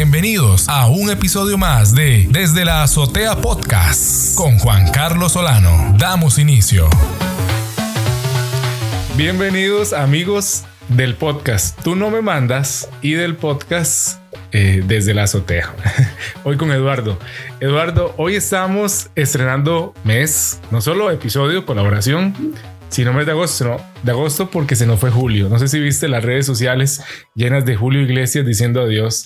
Bienvenidos a un episodio más de Desde la Azotea Podcast con Juan Carlos Solano. Damos inicio. Bienvenidos amigos del podcast Tú no me mandas y del podcast eh, Desde la Azotea. Hoy con Eduardo. Eduardo, hoy estamos estrenando mes, no solo episodio, colaboración, si no mes de agosto, no, de agosto porque se nos fue Julio. No sé si viste las redes sociales llenas de Julio Iglesias diciendo adiós.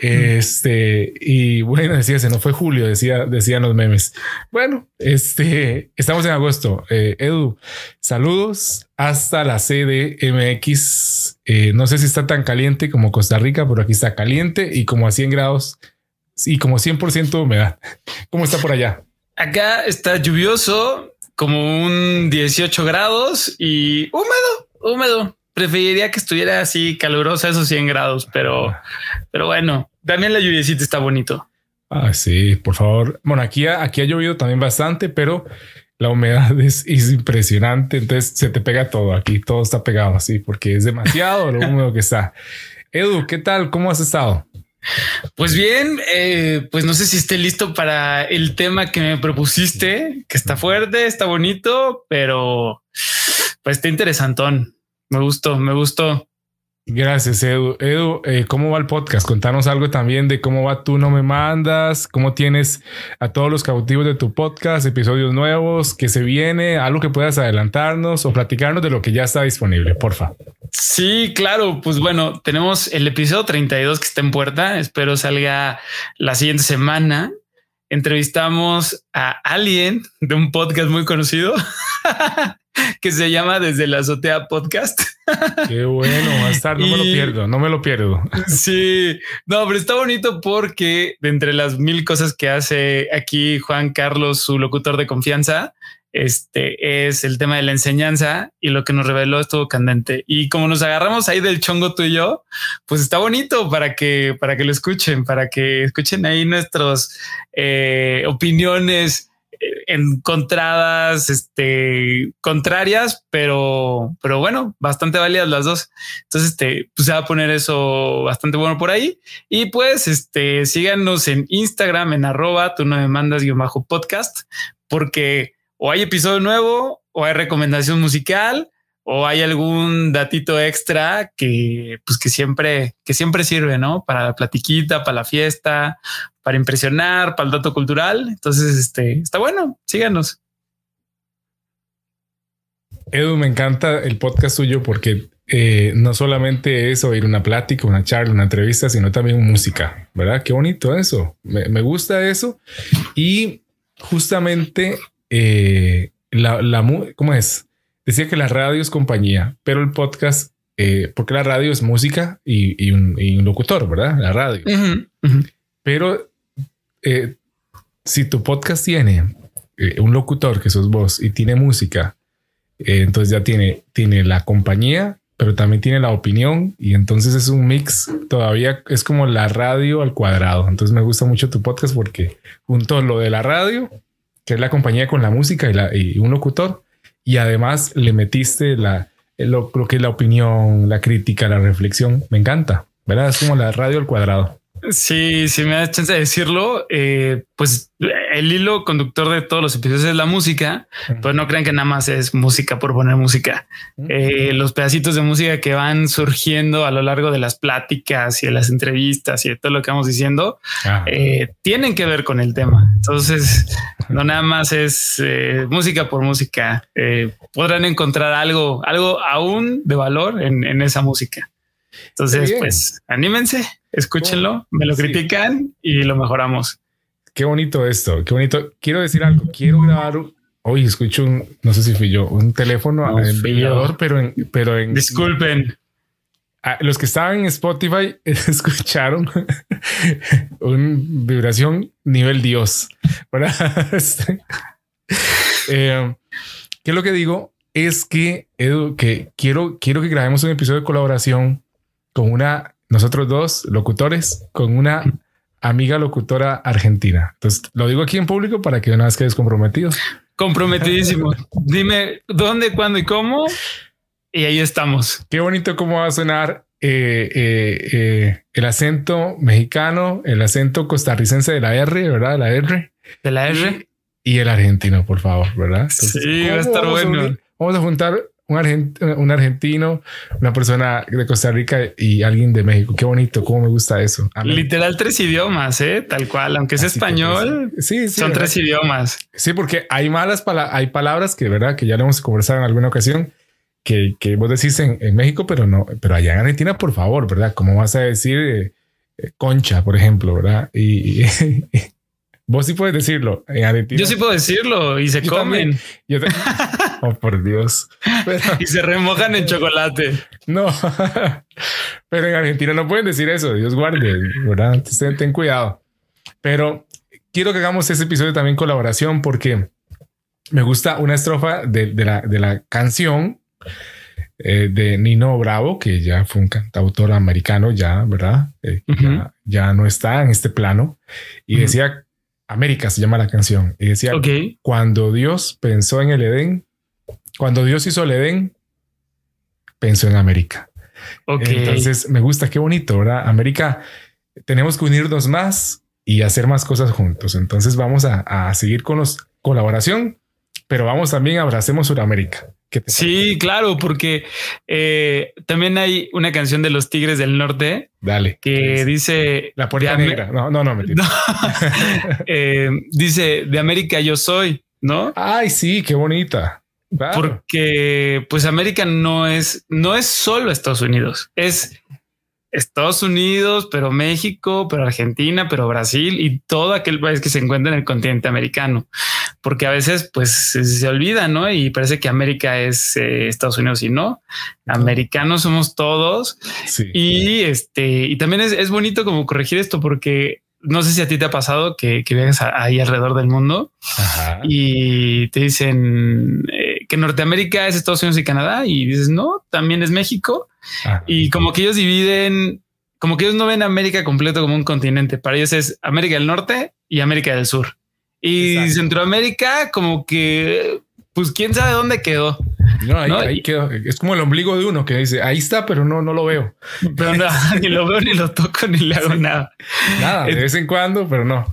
Este, y bueno, decía, se nos fue Julio, decía, decían los memes. Bueno, este, estamos en agosto. Eh, Edu, saludos hasta la CDMX. Eh, no sé si está tan caliente como Costa Rica, pero aquí está caliente y como a 100 grados y como 100% humedad. ¿Cómo está por allá? Acá está lluvioso, como un 18 grados y húmedo, húmedo. Preferiría que estuviera así calurosa esos 100 grados, pero, pero bueno, también la lluviecita está bonito. Ah, sí, por favor. Bueno, aquí, aquí ha llovido también bastante, pero la humedad es, es, impresionante. Entonces se te pega todo aquí, todo está pegado así porque es demasiado lo húmedo que está. Edu, ¿qué tal? ¿Cómo has estado? Pues bien, eh, pues no sé si esté listo para el tema que me propusiste, que está fuerte, está bonito, pero pues está interesantón. Me gustó, me gustó. Gracias, Edu. Edu, eh, ¿cómo va el podcast? Contanos algo también de cómo va Tú No Me Mandas, cómo tienes a todos los cautivos de tu podcast, episodios nuevos, que se viene, algo que puedas adelantarnos o platicarnos de lo que ya está disponible, porfa. Sí, claro. Pues bueno, tenemos el episodio 32 que está en puerta. Espero salga la siguiente semana. Entrevistamos a alguien de un podcast muy conocido que se llama Desde la Azotea Podcast. Qué bueno, va a estar, no y, me lo pierdo, no me lo pierdo. Sí, no, pero está bonito porque de entre las mil cosas que hace aquí Juan Carlos, su locutor de confianza, este es el tema de la enseñanza y lo que nos reveló estuvo candente. Y como nos agarramos ahí del chongo tú y yo, pues está bonito para que, para que lo escuchen, para que escuchen ahí nuestras eh, opiniones encontradas, este, contrarias, pero, pero bueno, bastante válidas las dos. Entonces, este, pues se va a poner eso bastante bueno por ahí. Y pues, este, síganos en Instagram, en arroba, tú no me mandas guion bajo podcast, porque o hay episodio nuevo o hay recomendación musical o hay algún datito extra que pues que siempre que siempre sirve, ¿no? Para la platiquita, para la fiesta, para impresionar, para el dato cultural. Entonces, este está bueno. Síganos. Edu, me encanta el podcast suyo porque eh, no solamente es oír una plática, una charla, una entrevista, sino también música, ¿verdad? Qué bonito eso. Me, me gusta eso. Y justamente eh, la, la, ¿cómo es? Decía que la radio es compañía, pero el podcast, eh, porque la radio es música y, y, un, y, un, locutor, ¿verdad? La radio. Uh -huh, uh -huh. Pero eh, si tu podcast tiene eh, un locutor que sos vos y tiene música, entonces ya tiene, tiene la compañía, pero también tiene la opinión y entonces es un mix todavía es como la radio al cuadrado. Entonces me gusta mucho tu podcast porque junto a lo de la radio, que es la compañía con la música y, la, y un locutor, y además le metiste la, lo, que es la opinión, la crítica, la reflexión. Me encanta, ¿verdad? Es como la radio al cuadrado. Sí, si me da chance de decirlo, eh, pues el hilo conductor de todos los episodios es la música, pues no crean que nada más es música por poner música. Eh, los pedacitos de música que van surgiendo a lo largo de las pláticas y de las entrevistas y de todo lo que vamos diciendo, eh, tienen que ver con el tema. Entonces, no nada más es música por música. podrán encontrar algo, algo aún de valor en, en esa música. Entonces, pues anímense, escúchenlo, me lo sí. critican y lo mejoramos. Qué bonito esto, qué bonito. Quiero decir algo, quiero grabar. Hoy escucho un, no sé si fui yo, un teléfono no, en vibrador, pero en, pero en. Disculpen. A los que estaban en Spotify escucharon una vibración nivel Dios. eh, ¿Qué es lo que digo? Es que, Edu, que quiero, quiero que grabemos un episodio de colaboración con una, nosotros dos locutores, con una amiga locutora argentina. Entonces lo digo aquí en público para que una vez quedes comprometido. Comprometidísimo. Dime dónde, cuándo y cómo. Y ahí estamos. Qué bonito cómo va a sonar eh, eh, eh, el acento mexicano, el acento costarricense de la R, ¿verdad? La R. De la R. Y, el argentino, por favor, ¿verdad? sí, va a estar bueno. vamos a juntar un, un, argentino, una persona de Costa Rica y alguien de México. Qué bonito, cómo me gusta eso. Literal tres idiomas, ¿eh? tal cual, aunque es español, sí, son tres idiomas. Sí, porque hay malas palabras, hay palabras que, ¿verdad? Que ya lo hemos conversado en alguna ocasión. Que, que vos decís en, México, pero no, pero allá en Argentina, por favor, ¿verdad? ¿Cómo vas a decir eh, eh, concha, por ejemplo, ¿verdad? Y, Vos sí puedes decirlo en Argentina. Yo sí puedo decirlo y se comen. oh, por Dios. y se remojan en chocolate. No, pero en Argentina no pueden decir eso. Dios guarde, ¿verdad? Entonces, ten cuidado. Pero quiero que hagamos ese episodio también colaboración porque me gusta una estrofa de, la, de la, canción eh, de Nino Bravo, que ya fue un cantautor americano, ya, ¿verdad? Eh, ya, no está en este plano. Y decía América se llama la canción. Y decía, cuando Dios pensó en el Edén, cuando Dios hizo el Edén, pensó en América. Entonces me gusta, qué bonito, ¿verdad? América, tenemos que unirnos más y hacer más cosas juntos. Entonces vamos a, a seguir con los colaboración, pero vamos también abracemos Sudamérica sí, claro, porque eh, también hay una canción de los Tigres del Norte. Dale. Que dice. La puerta negra. No, no, no, me eh, dice: De América yo soy, ¿no? Ay, sí, qué bonita. Porque, pues, América no es, no es solo Estados Unidos, es Estados Unidos, pero México, pero Argentina, pero Brasil y todo aquel país que se encuentra en el continente americano, porque a veces pues se, olvida, ¿no? Y parece que América es eh, Estados Unidos y no, americanos somos todos. Y este, y también es, bonito como corregir esto porque no sé si a ti te ha pasado que, que viajas ahí alrededor del mundo y te dicen eh, que Norteamérica es Estados Unidos y Canadá y dices, no, también es México Ah, y como que ellos dividen, como que ellos no ven América completo como un continente. Para ellos es América del Norte y América del Sur. Y Centroamérica como que, pues quién sabe dónde quedó. No, ahí, quedó. Es como el ombligo de uno que dice ahí está, pero no, no lo veo. Pero no, ni lo veo, ni lo toco, ni le hago nada. Nada, de vez en cuando, pero no.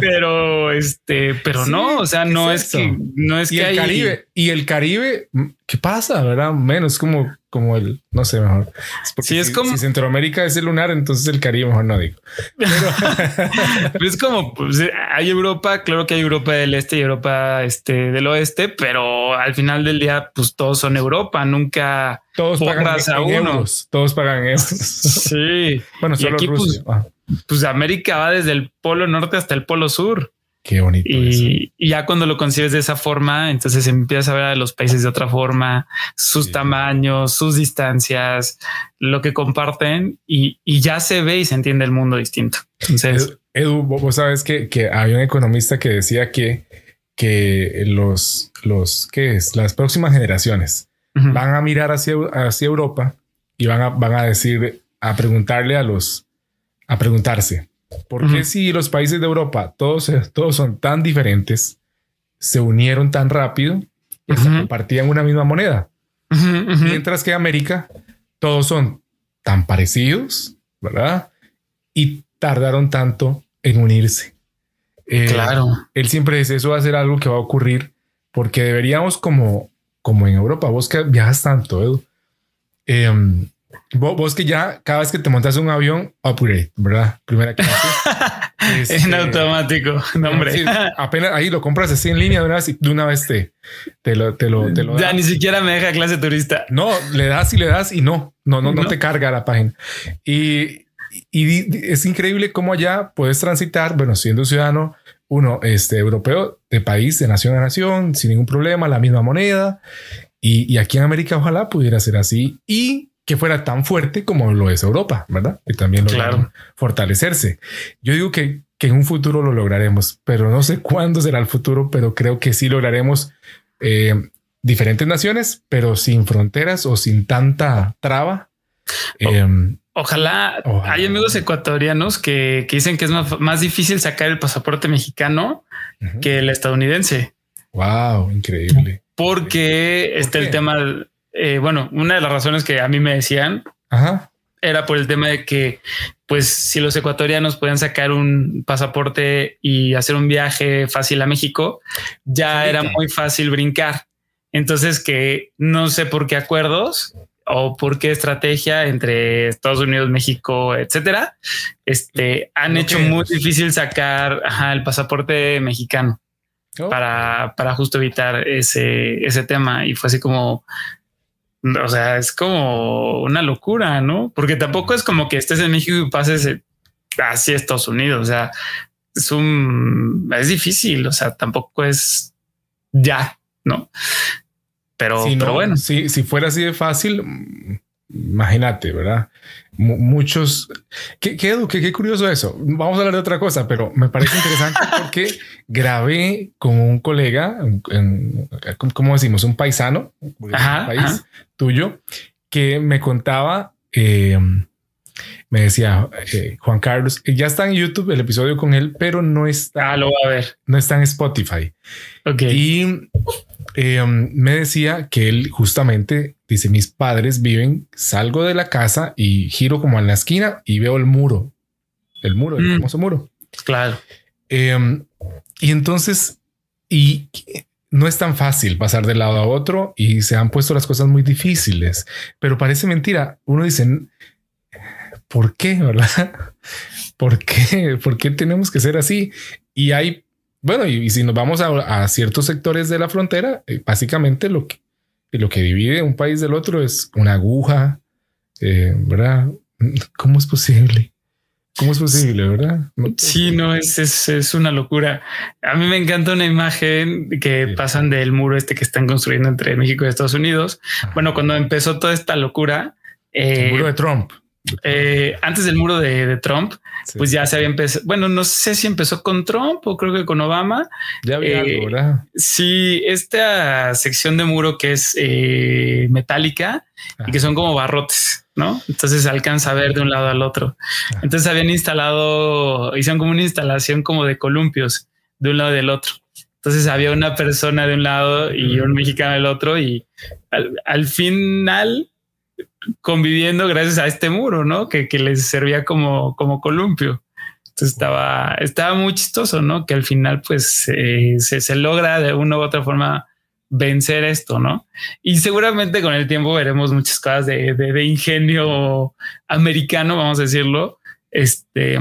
pero este, pero no, o sea, no es, que no es y que el Caribe y el Caribe, ¿qué pasa? ¿Verdad? Menos como como el, no sé, mejor. si, es como... Centroamérica es el lunar, entonces el Caribe mejor no digo. Pero... es como, pues, hay Europa, claro que hay Europa del Este y Europa este, del Oeste, pero al final del día, pues todos son Europa, nunca todos pagan a uno. Todos pagan euros. Sí. bueno, solo aquí, pues, Rusia. Pues, pues América va desde el polo norte hasta el polo sur. Qué bonito. Y, ya cuando lo concibes de esa forma, entonces empiezas a ver a los países de otra forma, sus tamaños, sus distancias, lo que comparten y, ya se ve y se entiende el mundo distinto. Entonces, Edu, vos sabes que, que había un economista que decía que, que los, los, ¿qué es? Las próximas generaciones van a mirar hacia, hacia Europa y van a, van a decir, a preguntarle a los, a preguntarse, ¿Por qué si los países de Europa, todos, todos son tan diferentes, se unieron tan rápido y compartían una misma moneda? Mientras que América, todos son tan parecidos, ¿verdad? Y tardaron tanto en unirse. Eh, claro. Él siempre dice, eso va a ser algo que va a ocurrir porque deberíamos como, como en Europa, vos que viajas tanto, Edu, em, Vos, que ya cada vez que te montas un avión, upgrade, ¿verdad? Primera clase. en este, automático, no hombre. apenas ahí lo compras así en línea de una vez y de una vez te, te lo, te lo, te lo Ya ni siquiera me deja clase turista. No, le das y le das y no, no, no, no, te carga la página. Y, y, es increíble cómo allá puedes transitar, bueno, siendo ciudadano, uno este, europeo de país, de nación a nación, sin ningún problema, la misma moneda. Y, y aquí en América ojalá pudiera ser así. Y que fuera tan fuerte como lo es Europa, ¿verdad? Y también lograron fortalecerse. Yo digo que, que en un futuro lo lograremos, pero no sé cuándo será el futuro, pero creo que sí lograremos eh, diferentes naciones, pero sin fronteras o sin tanta traba. Em, ojalá, hay amigos ecuatorianos que, dicen que es más, difícil sacar el pasaporte mexicano que el estadounidense. Wow, increíble. Porque está el tema eh, bueno, una de las razones que a mí me decían era por el tema de que, pues, si los ecuatorianos pueden sacar un pasaporte y hacer un viaje fácil a México, ya era muy fácil brincar. Entonces, que no sé por qué acuerdos o por qué estrategia entre Estados Unidos, México, etcétera, este, han hecho muy difícil sacar el pasaporte mexicano oh. para, para justo evitar ese, ese tema. Y fue así como, o sea, es como una locura, ¿no? Porque tampoco es como que estés en México y pases así a Estados Unidos. O sea, es un, es difícil. O sea, tampoco es ya, ¿no? Pero, pero bueno. Si, si fuera así de fácil, imagínate, ¿verdad? Muchos. Qué, qué, qué, curioso eso. Vamos a hablar de otra cosa, pero me parece interesante porque grabé con un colega, en, ¿cómo decimos? Un paisano, un país tuyo, que me contaba. Eh, me decía eh, Juan Carlos, ya está en YouTube el episodio con él, pero no está. Ah, lo va a ver. No está en Spotify. Ok. Y eh, me decía que él justamente dice: Mis padres viven, salgo de la casa y giro como en la esquina y veo el muro, el muro, el mm. famoso muro. Claro. Em, y entonces, y no es tan fácil pasar de lado a otro y se han puesto las cosas muy difíciles, pero parece mentira. Uno dice, ¿por qué? ¿Verdad? ¿Por qué? ¿Por qué tenemos que ser así? Y hay, bueno, y, si nos vamos a, ciertos sectores de la frontera, eh, básicamente lo que, lo que divide un país del otro es una aguja, eh, ¿verdad? ¿Cómo es posible? ¿Cómo es posible, verdad? sí, no, es, es, una locura. A mí me encanta una imagen que pasan del muro este que están construyendo entre México y Estados Unidos. Bueno, cuando empezó toda esta locura. el muro de Trump. Eh, antes del muro de, Trump, pues ya se había empezado. Bueno, no sé si empezó con Trump o creo que con Obama. Ya había algo, eh, ¿verdad? Sí, esta sección de muro que es eh, metálica y que son como barrotes, ¿no? Entonces se alcanza a ver de un lado al otro. Entonces habían instalado, hicieron como una instalación como de columpios de un lado y del otro. Entonces había una persona de un lado y un mexicano del otro y al final conviviendo gracias a este muro, ¿no? Que, les servía como, como columpio. Entonces estaba, estaba muy chistoso, ¿no? Que al final pues se, logra de una u otra forma vencer esto, ¿no? Y seguramente con el tiempo veremos muchas cosas de, ingenio americano, vamos a decirlo, este,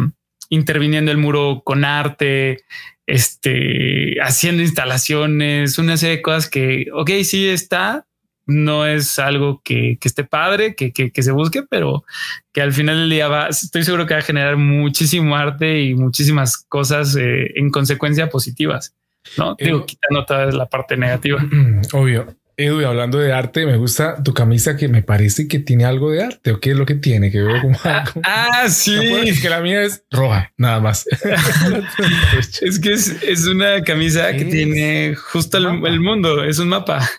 interviniendo el muro con arte, este, haciendo instalaciones, una serie de cosas que, ok, sí está, no es algo que, esté padre, que, se busque, pero que al final del día va, estoy seguro que va a generar muchísimo arte y muchísimas cosas eh, en consecuencia positivas. No digo, quitando toda la parte negativa. Obvio. Edu, hablando de arte, me gusta tu camisa que me parece que tiene algo de arte. ¿O qué es lo que tiene? Que veo como. Ah, ah sí. que la mía es roja, nada más. es que es, una camisa que tiene justo el, mundo. Es un mapa.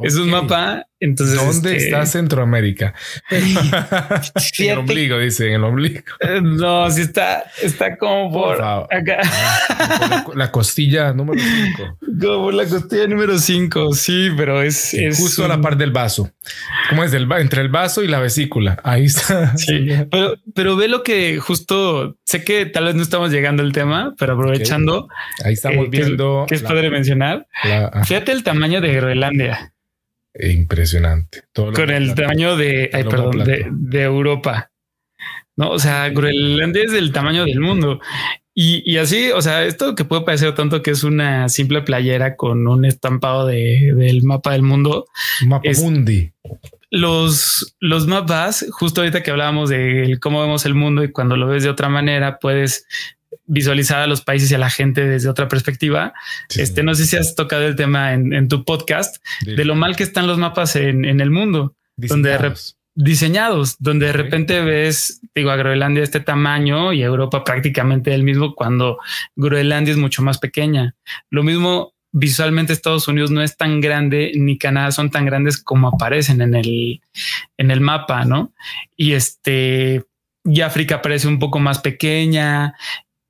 Es un mapa. Entonces, ¿dónde este, está Centroamérica? en el ombligo, dice, en el ombligo. Eh, no, sí está, está como por, acá. Ah, la, costilla número 5. Como por la costilla número 5, sí, pero es, justo a la par del vaso. ¿Cómo es? Del, entre el vaso y la vesícula. Ahí está. Sí, pero, pero ve lo que justo sé que tal vez no estamos llegando al tema, pero aprovechando. Ahí estamos eh, viendo. Que es, padre mencionar. Fíjate el tamaño de Groenlandia. Impresionante. Con el tamaño de, perdón, de, Europa. No, o sea, Groenlandia es del tamaño del mundo. Y, así, o sea, esto que puede parecer tanto que es una simple playera con un estampado del mapa del mundo. Mapa mundi. Los, los mapas, justo ahorita que hablábamos de cómo vemos el mundo y cuando lo ves de otra manera, puedes visualizar a los países y a la gente desde otra perspectiva. este, no sé si has tocado el tema en, tu podcast de lo mal que están los mapas en, el mundo, diseñados. donde diseñados, donde de repente ves, digo, a Groenlandia este tamaño y Europa prácticamente el mismo cuando Groenlandia es mucho más pequeña. Lo mismo visualmente Estados Unidos no es tan grande ni Canadá son tan grandes como aparecen en el, en el mapa, ¿no? Y este, y África parece un poco más pequeña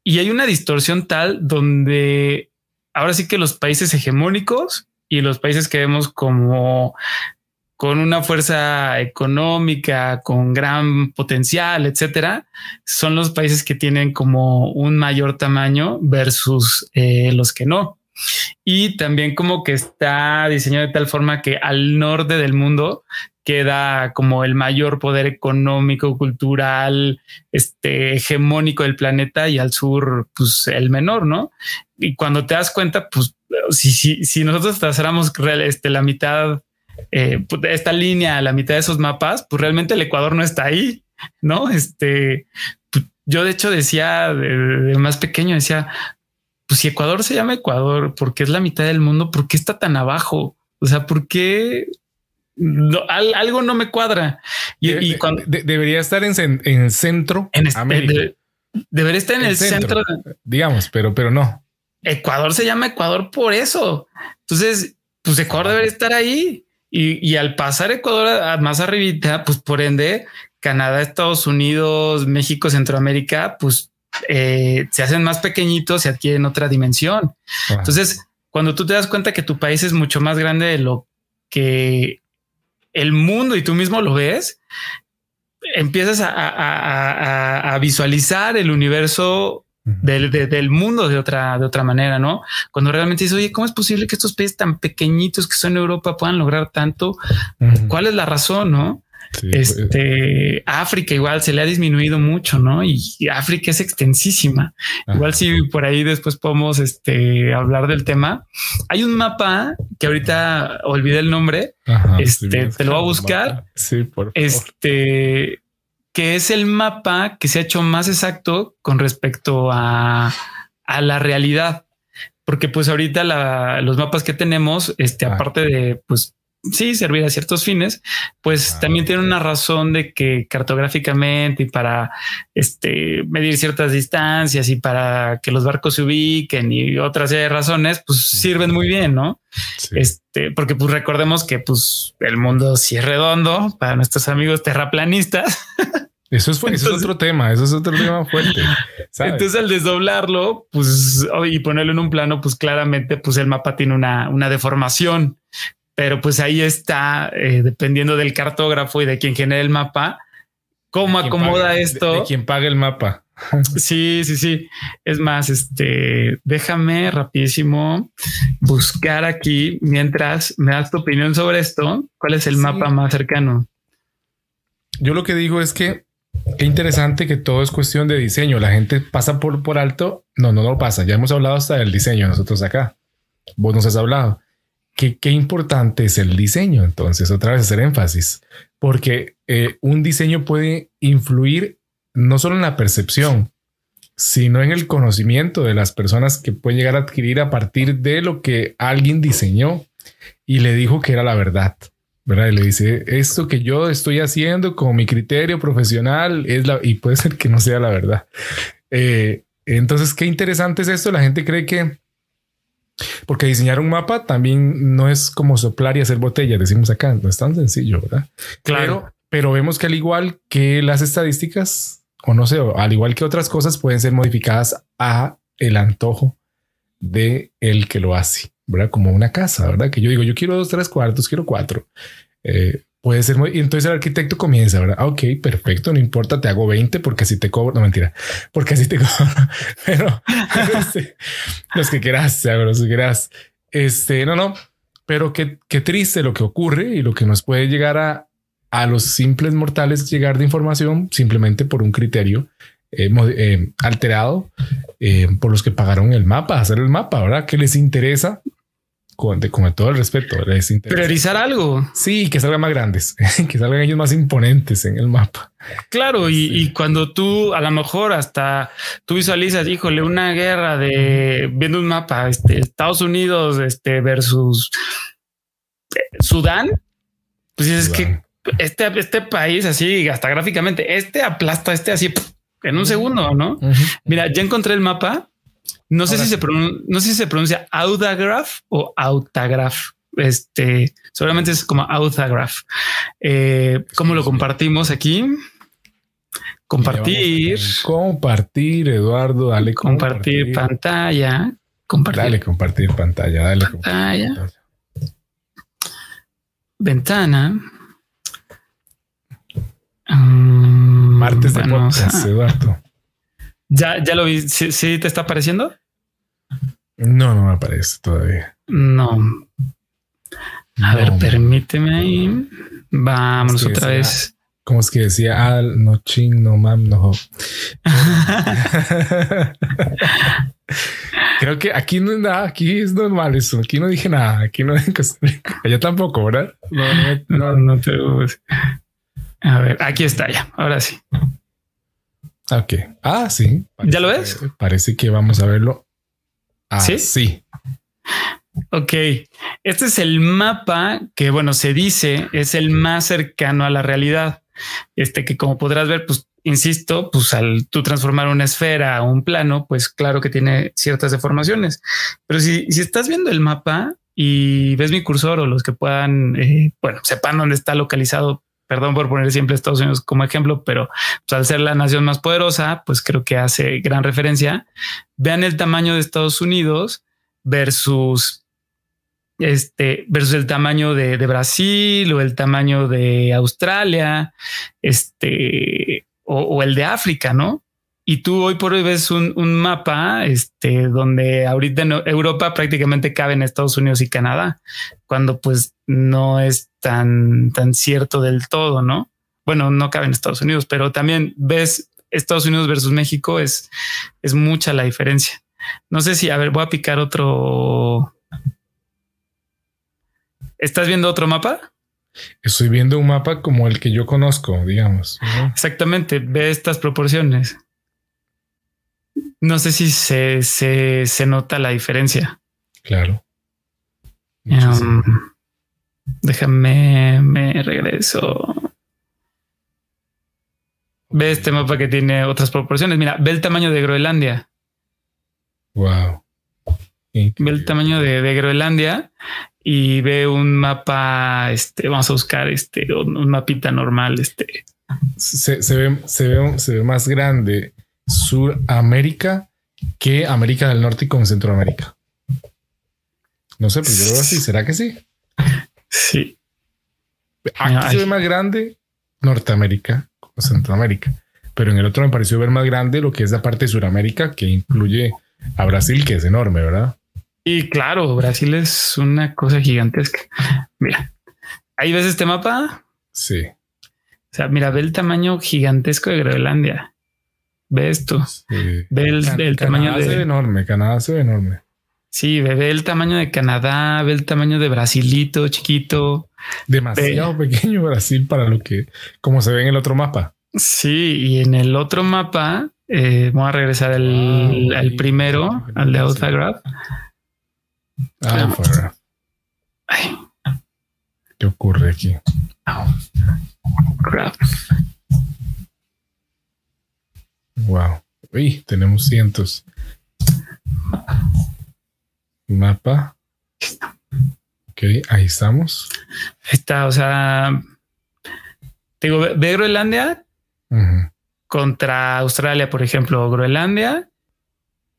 y hay una distorsión tal donde ahora sí que los países hegemónicos y los países que vemos como con una fuerza económica, con gran potencial, etcétera, son los países que tienen como un mayor tamaño versus eh, los que no. Y también como que está diseñado de tal forma que al norte del mundo queda como el mayor poder económico, cultural, este hegemónico del planeta y al sur, pues el menor, ¿no? Y cuando te das cuenta, pues si, si, si nosotros trazáramos este, la mitad eh, pues, esta línea la mitad de esos mapas, pues realmente el Ecuador no está ahí, ¿no? Este, pues, yo de hecho decía de, más pequeño, decía, pues si Ecuador se llama Ecuador, porque es la mitad del mundo, ¿por qué está tan abajo? O sea, ¿por qué algo no me cuadra? Y, cuando debería estar en, centro, en este, debería estar en el, centro, digamos, pero, pero no. Ecuador se llama Ecuador por eso. Entonces, pues Ecuador debería estar ahí. Y, al pasar Ecuador más arribita, pues por ende, Canadá, Estados Unidos, México, Centroamérica, pues eh, se hacen más pequeñitos, se adquieren otra dimensión. Entonces, cuando tú te das cuenta que tu país es mucho más grande de lo que el mundo y tú mismo lo ves, empiezas a visualizar el universo del, mundo de otra, de otra manera, ¿no? Cuando realmente dices, oye, ¿cómo es posible que estos países tan pequeñitos que son en Europa puedan lograr tanto? ¿Cuál es la razón, no? Pues, este África igual se le ha disminuido mucho, ¿no? Y, África es extensísima. Igual si por ahí después podemos este, hablar del tema. Hay un mapa que ahorita olvidé el nombre. este te lo voy a buscar. Sí, por favor. Este que es el mapa que se ha hecho más exacto con respecto a, la realidad. Porque pues ahorita los mapas que tenemos, este, ah. aparte de pues sí servir a ciertos fines, pues ah, también tiene una razón de que cartográficamente y para este, medir ciertas distancias y para que los barcos se ubiquen y otras razones, pues sirven muy bien, ¿no? Este, porque pues recordemos que pues el mundo sí es redondo para nuestros amigos terraplanistas. Eso es, eso es otro tema, eso es otro tema fuerte. Entonces al desdoblarlo, pues y ponerlo en un plano, pues claramente, pues el mapa tiene una, una deformación, pero pues ahí está, eh, dependiendo del cartógrafo y de quien genere el mapa, cómo acomoda esto. De, quien paga el mapa. Sí, sí, sí. Es más, este, déjame rapidísimo buscar aquí mientras me das tu opinión sobre esto. ¿Cuál es el mapa más cercano? Yo lo que digo es que Qué interesante que todo es cuestión de diseño. La gente pasa por, por alto. No, no, no pasa. Ya hemos hablado hasta del diseño nosotros acá. Vos nos has hablado. Qué, qué importante es el diseño. Entonces, otra vez hacer énfasis, porque eh, un diseño puede influir no solo en la percepción, sino en el conocimiento de las personas que pueden llegar a adquirir a partir de lo que alguien diseñó y le dijo que era la verdad. ¿verdad? Y le dice, esto que yo estoy haciendo como mi criterio profesional es la, y puede ser que no sea la verdad. Eh, entonces, qué interesante es esto. La gente cree que, porque diseñar un mapa también no es como soplar y hacer botellas, decimos acá, no es tan sencillo, ¿verdad? Claro. Pero, vemos que al igual que las estadísticas, o no sé, al igual que otras cosas, pueden ser modificadas a el antojo de el que lo hace. ¿verdad? Como una casa, ¿verdad? Que yo digo, yo quiero dos, tres cuartos, quiero cuatro. Eh, puede ser muy... Entonces el arquitecto comienza, ¿verdad? Ah, ok, perfecto, no importa, te hago 20 porque así te cobro, no mentira, porque así te cobro, pero, este, los que quieras, los que quieras. Este, no, no, pero qué, qué triste lo que ocurre y lo que nos puede llegar a, a los simples mortales llegar de información simplemente por un criterio eh, eh, alterado por los que pagaron el mapa, hacer el mapa, ¿verdad? Que les interesa con, todo el respeto, priorizar algo. Sí, que salgan más grandes, que salgan ellos más imponentes en el mapa. Claro, y, cuando tú a lo mejor hasta tú visualizas, híjole, una guerra de viendo un mapa, este, Estados Unidos este, versus eh, Sudán, pues es que este, este país así, hasta gráficamente, este aplasta este así en un segundo, ¿no? Mira, ya encontré el mapa no sé, si se no sé si se pronuncia Audagraph o Autagraph. Este seguramente es como Autagraph. Eh, ¿Cómo lo compartimos aquí? Compartir. Compartir, Eduardo. Dale compartir, pantalla. Compartir. Dale compartir pantalla. Dale pantalla. ventana. Mm, Martes de podcast, Eduardo. ¿Ya, ya lo vi? ¿Sí, te está apareciendo? No, no me aparece todavía. No. A ver, permíteme ahí. Vámonos otra vez. ¿Cómo es que decía? Al, no ching, no mam, no. Creo que aquí no es nada, aquí es normal eso. Aquí no dije nada, aquí no Allá tampoco, ¿verdad? No, no, no, te. A ver, aquí está ya. Ahora sí. Ok. Ah, sí. ¿Ya lo ves? parece que vamos a verlo. Ah, sí. Sí. Ok, este es el mapa que, bueno, se dice es el más cercano a la realidad. Este que, como podrás ver, pues insisto, pues al tú transformar una esfera a un plano, pues claro que tiene ciertas deformaciones. Pero si, si estás viendo el mapa y ves mi cursor o los que puedan, eh, bueno, sepan dónde está localizado perdón por poner siempre Estados Unidos como ejemplo, pero pues, al ser la nación más poderosa, pues creo que hace gran referencia. Vean el tamaño de Estados Unidos versus este versus el tamaño de, Brasil o el tamaño de Australia, este o, el de África, ¿no? Y tú hoy por hoy ves un, mapa este, donde ahorita en Europa prácticamente caben Estados Unidos y Canadá, cuando pues no es tan, tan cierto del todo, ¿no? Bueno, no caben Estados Unidos, pero también ves Estados Unidos versus México, es, es mucha la diferencia. No sé si, a ver, voy a picar otro. ¿Estás viendo otro mapa? Estoy viendo un mapa como el que yo conozco, digamos. Exactamente, ve estas proporciones. No sé si se, se, nota la diferencia. Claro. Um, déjame, me regreso. Ve este mapa que tiene otras proporciones. Mira, ve el tamaño de Groenlandia. Wow. Ve el tamaño de, Groenlandia y ve un mapa. Este, vamos a buscar este, un, mapita normal. Este se, ve, se, ve, se ve más grande Suramérica que América del Norte con Centroamérica. No sé, pero yo creo así. ¿Será que sí? Sí. Aquí se ve más grande Norteamérica o Centroamérica, pero en el otro me pareció ver más grande lo que es la parte de Suramérica que incluye a Brasil, que es enorme, ¿verdad? Y claro, Brasil es una cosa gigantesca. Mira, ahí ves este mapa. Sí. O sea, mira, ve el tamaño gigantesco de Groenlandia. Ve esto. Ve el, tamaño de. Se ve enorme. Canadá se ve enorme. Sí, ve, el tamaño de Canadá, ve el tamaño de Brasilito, chiquito. Demasiado pequeño Brasil para lo que, como se ve en el otro mapa. Sí, y en el otro mapa, eh, vamos a regresar al, primero, al de Autograph. Autograph. ¿Qué ocurre aquí? Autograph. Wow. Uy, tenemos cientos. Mapa. Ok, ahí estamos. Está, o sea, digo, ve Groenlandia contra Australia, por ejemplo, Groenlandia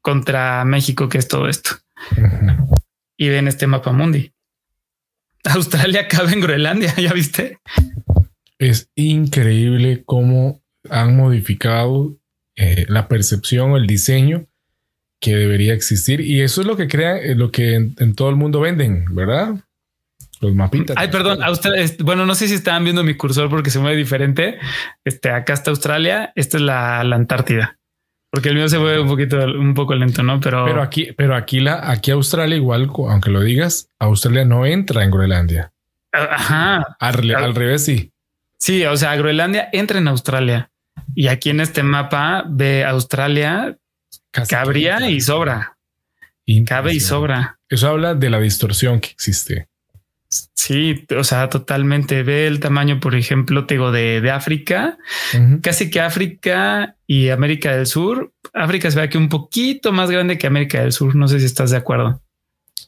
contra México, que es todo esto. Y ven este mapa mundi. Australia cabe en Groenlandia, ¿ya viste? Es increíble cómo han modificado eh, la percepción o el diseño que debería existir. Y eso es lo que crea, eh, lo que en, todo el mundo venden, ¿verdad? Los mapitas. Ay, perdón, bueno, no sé si estaban viendo mi cursor porque se mueve diferente. Este, acá está Australia, esta es la, Antártida. Porque el mío se mueve un poquito, un poco lento, ¿no? Pero, pero aquí, pero aquí la, aquí Australia, igual, aunque lo digas, Australia no entra en Groenlandia. Ajá. Al, al revés, sí. Sí, o sea, Groenlandia entra en Australia. Y aquí en este mapa de Australia cabría y sobra. Cabe y sobra. Eso habla de la distorsión que existe. Sí, o sea, totalmente. Ve el tamaño, por ejemplo, te digo, de, África. Casi que África y América del Sur. África se ve aquí un poquito más grande que América del Sur. No sé si estás de acuerdo.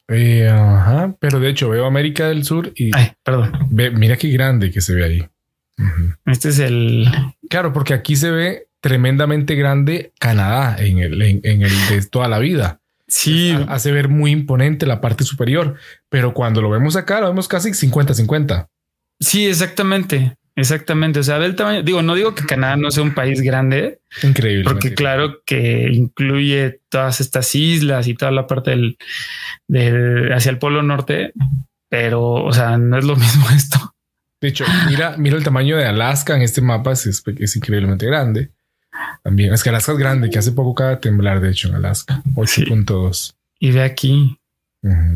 Eh, ajá, pero de hecho veo América del Sur y perdón. mira qué grande que se ve ahí. Este es el. Claro, porque aquí se ve tremendamente grande Canadá en el, en, el de toda la vida. Sí. hace ver muy imponente la parte superior, pero cuando lo vemos acá, lo vemos casi 50-50. Sí, exactamente. Exactamente. O sea, ve el tamaño. Digo, no digo que Canadá no sea un país grande. Increíble. Porque claro que incluye todas estas islas y toda la parte del, del hacia el polo norte, pero o sea, no es lo mismo esto. De hecho, mira, mira el tamaño de Alaska en este mapa, es, es increíblemente grande. También es que Alaska es grande, que hace poco cada temblar, de hecho, en Alaska, 8.2. Y ve aquí,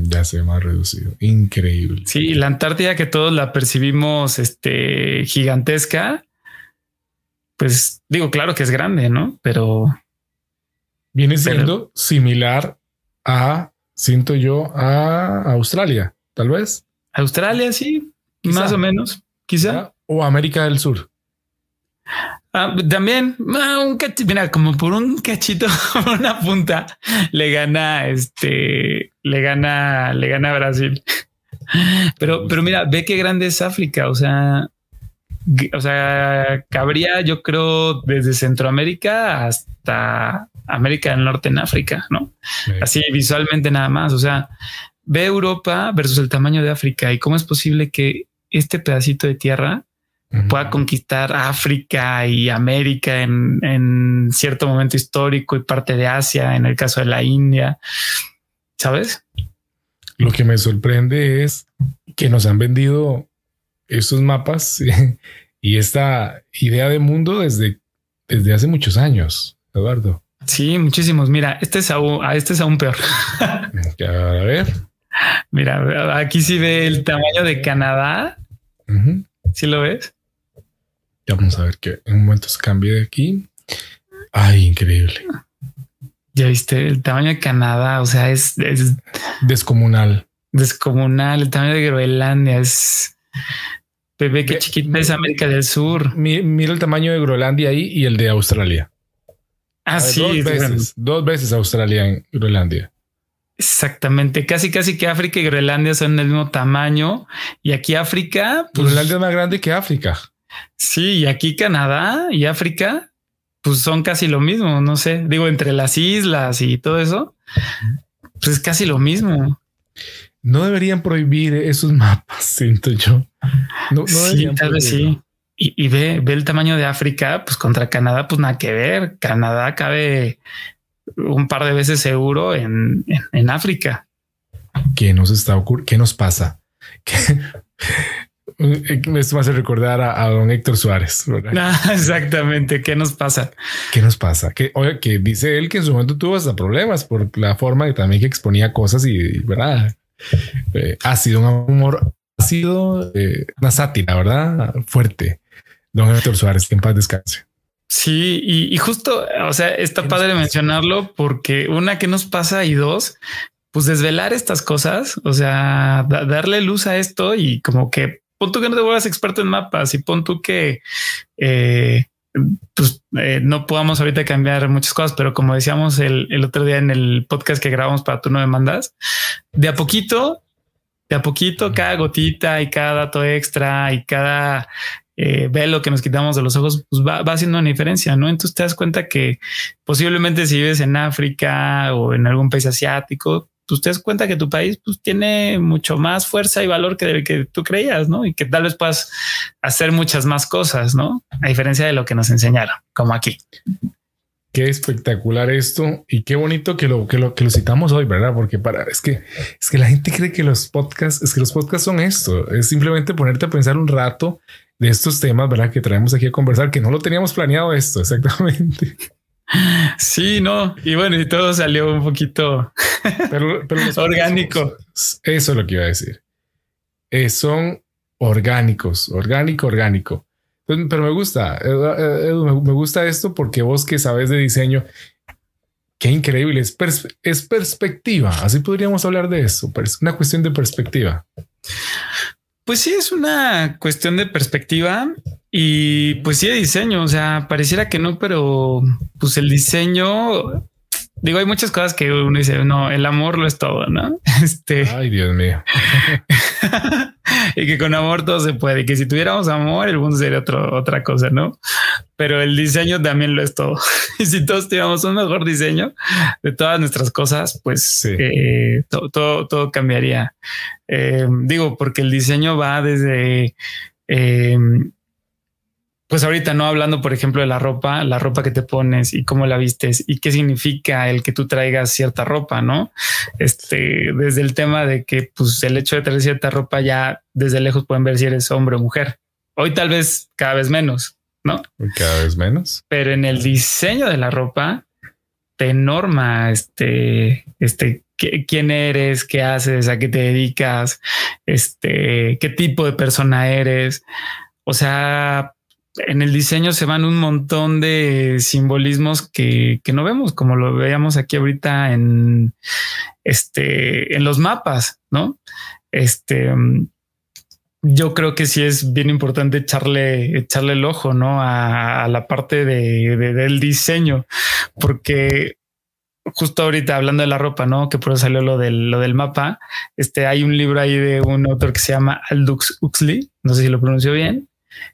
ya se ve más reducido. Increíble. Sí, la Antártida que todos la percibimos este, gigantesca, pues digo, claro que es grande, ¿no? Pero... Viene siendo similar a, siento yo, a Australia, tal vez. Australia, sí, más o menos, quizá. O América del Sur. Ah, también ah, un cachito, mira, como por un cachito, una punta, le gana este, le gana, le gana Brasil. Pero, pero mira, ve qué grande es África. O sea, o sea, cabría, yo creo, desde Centroamérica hasta América del Norte en África, no? Así visualmente nada más. O sea, ve Europa versus el tamaño de África y cómo es posible que este pedacito de tierra pueda conquistar África y América en, cierto momento histórico y parte de Asia, en el caso de la India, ¿sabes? Lo que me sorprende es que nos han vendido esos mapas y esta idea de mundo desde, desde hace muchos años, Eduardo. Sí, muchísimos. Mira, este es aún, este es aún peor. A ver. Mira, aquí sí ve el tamaño de Canadá. ¿Sí lo ves? vamos a ver que en un momento se cambie de aquí. Ay, increíble. Ya viste el tamaño de Canadá, o sea, es, descomunal. Descomunal. El tamaño de Groenlandia es bebé que chiquita es América del Sur. Mira el tamaño de Groenlandia ahí y el de Australia. Ah, sí. Dos veces, dos veces Australia en Groenlandia. Exactamente, casi casi que África y Groenlandia son del mismo tamaño y aquí África, pues, Groenlandia es más grande que África. Sí, y aquí Canadá y África, pues son casi lo mismo, no sé, digo, entre las islas y todo eso, pues es casi lo mismo. No deberían prohibir esos mapas, siento yo. No, sí, tal vez sí. Y, ve, ve el tamaño de África, pues contra Canadá, pues nada que ver. Canadá cabe un par de veces seguro en, en, África. ¿Qué nos está ocurriendo? ¿Qué nos pasa? Esto me hace recordar a, don Héctor Suárez. Ah, exactamente. ¿Qué nos pasa? ¿Qué nos pasa? Que, oye, que dice él que en su momento tuvo hasta problemas por la forma que también que exponía cosas y, verdad, eh, ha sido un humor, ha sido eh, una sátira, verdad, fuerte. Don Héctor Suárez, que en paz descanse. Sí, y, justo, o sea, está padre mencionarlo porque una que nos pasa y dos, pues desvelar estas cosas, o sea, darle luz a esto y como que pon tú que no te vuelvas experto en mapas y pon tú que eh, pues, eh, no podamos ahorita cambiar muchas cosas, pero como decíamos el, otro día en el podcast que grabamos para tú no me mandas, de a poquito, de a poquito, cada gotita y cada dato extra y cada eh, velo que nos quitamos de los ojos, pues va, va, haciendo una diferencia, ¿no? Entonces te das cuenta que posiblemente si vives en África o en algún país asiático, pues te das cuenta que tu país pues, tiene mucho más fuerza y valor que el que tú creías, ¿no? Y que tal vez puedas hacer muchas más cosas, ¿no? A diferencia de lo que nos enseñaron, como aquí. Qué espectacular esto y qué bonito que lo que lo que lo citamos hoy, ¿verdad? Porque para es que es que la gente cree que los podcasts, es que los podcasts son esto, es simplemente ponerte a pensar un rato de estos temas, ¿verdad? Que traemos aquí a conversar, que no lo teníamos planeado esto exactamente. Sí, no. Y bueno, y todo salió un poquito orgánico. Eso es lo que iba a decir. Eh, son orgánicos, orgánico, orgánico. Pero me gusta, me gusta esto porque vos que sabes de diseño, qué increíble, es, es perspectiva. Así podríamos hablar de eso, es una cuestión de perspectiva. Pues sí, es una cuestión de perspectiva y pues sí de diseño. O sea, pareciera que no, pero pues el diseño Digo, hay muchas cosas que uno dice, no, el amor lo es todo, ¿no? Este. Ay, Dios mío. y que con amor todo se puede. Y que si tuviéramos amor, el mundo sería otro, otra cosa, ¿no? Pero el diseño también lo es todo. y si todos tuviéramos un mejor diseño de todas nuestras cosas, pues eh, todo, todo, cambiaría. Eh, digo, porque el diseño va desde Em, pues ahorita no hablando, por ejemplo, de la ropa, la ropa que te pones y cómo la vistes y qué significa el que tú traigas cierta ropa, ¿no? Este, desde el tema de que pues el hecho de traer cierta ropa ya desde lejos pueden ver si eres hombre o mujer. Hoy tal vez cada vez menos, ¿no? Cada vez menos. Pero en el diseño de la ropa te norma este, este, quién eres, qué haces, a qué te dedicas, este, qué tipo de persona eres. O sea, en el diseño se van un montón de simbolismos que, no vemos, como lo veíamos aquí ahorita en, este, en los mapas, ¿no? Este, yo creo que sí es bien importante echarle, echarle el ojo, ¿no? A, la parte de, del diseño, porque justo ahorita hablando de la ropa, ¿no? Que por eso salió lo del, lo del mapa. Este, hay un libro ahí de un autor que se llama Aldous Huxley, no sé si lo pronunció bien,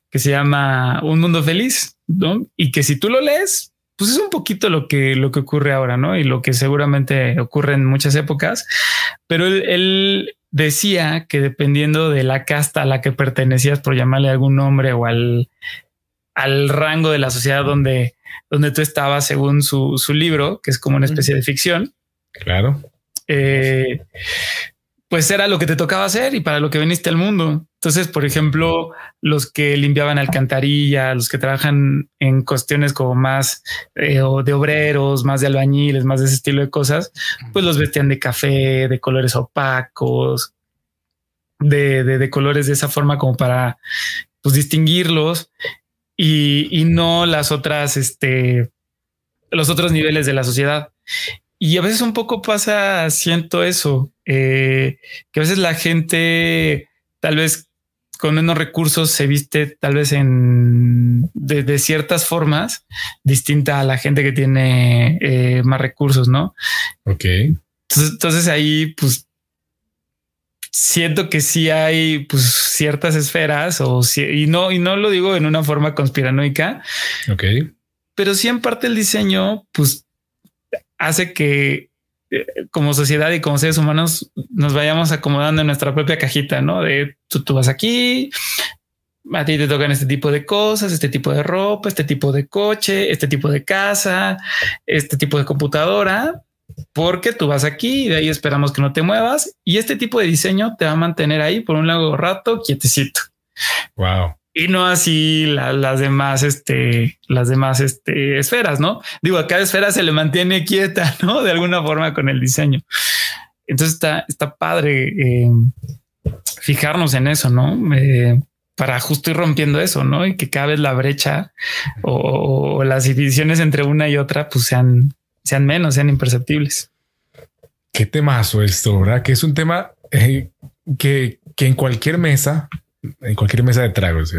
que se llama Un Mundo Feliz, ¿no? Y que si tú lo lees, pues es un poquito lo que, lo que ocurre ahora, ¿no? Y lo que seguramente ocurre en muchas épocas, pero él, decía que dependiendo de la casta a la que pertenecías, por llamarle algún nombre o al, al rango de la sociedad donde, donde tú estabas, según su, su libro, que es como una especie de ficción. Claro. Eh, pues era lo que te tocaba hacer y para lo que viniste al mundo. Entonces, por ejemplo, los que limpiaban alcantarilla, los que trabajan en cuestiones como más eh, de obreros, más de albañiles, más de ese estilo de cosas, pues los vestían de café, de colores opacos, de, de, colores de esa forma como para pues, distinguirlos y, y no las otras, este, los otros niveles de la sociedad. Y a veces un poco pasa, siento eso, eh, que a veces la gente tal vez con menos recursos se viste tal vez en de, ciertas formas distinta a la gente que tiene eh, más recursos, ¿no? Ok. Entonces, ahí pues siento que sí hay pues ciertas esferas o y no y no lo digo en una forma conspiranoica. Ok. Pero sí en parte el diseño pues hace que eh, como sociedad y como seres humanos nos vayamos acomodando en nuestra propia cajita, ¿no? De tú, tú vas aquí, a ti te tocan este tipo de cosas, este tipo de ropa, este tipo de coche, este tipo de casa, este tipo de computadora, porque tú vas aquí y de ahí esperamos que no te muevas y este tipo de diseño te va a mantener ahí por un largo rato quietecito. Wow y no así las demás, este, las demás este, esferas, ¿no? Digo, a cada esfera se le mantiene quieta, ¿no? De alguna forma con el diseño. Entonces está, está padre eh, fijarnos en eso, ¿no? Eh, para justo ir rompiendo eso, ¿no? Y que cada vez la brecha o, las divisiones entre una y otra pues sean, sean menos, sean imperceptibles. Qué temazo esto, ¿verdad? Que es un tema eh, que, que en cualquier mesa en cualquier mesa de tragos,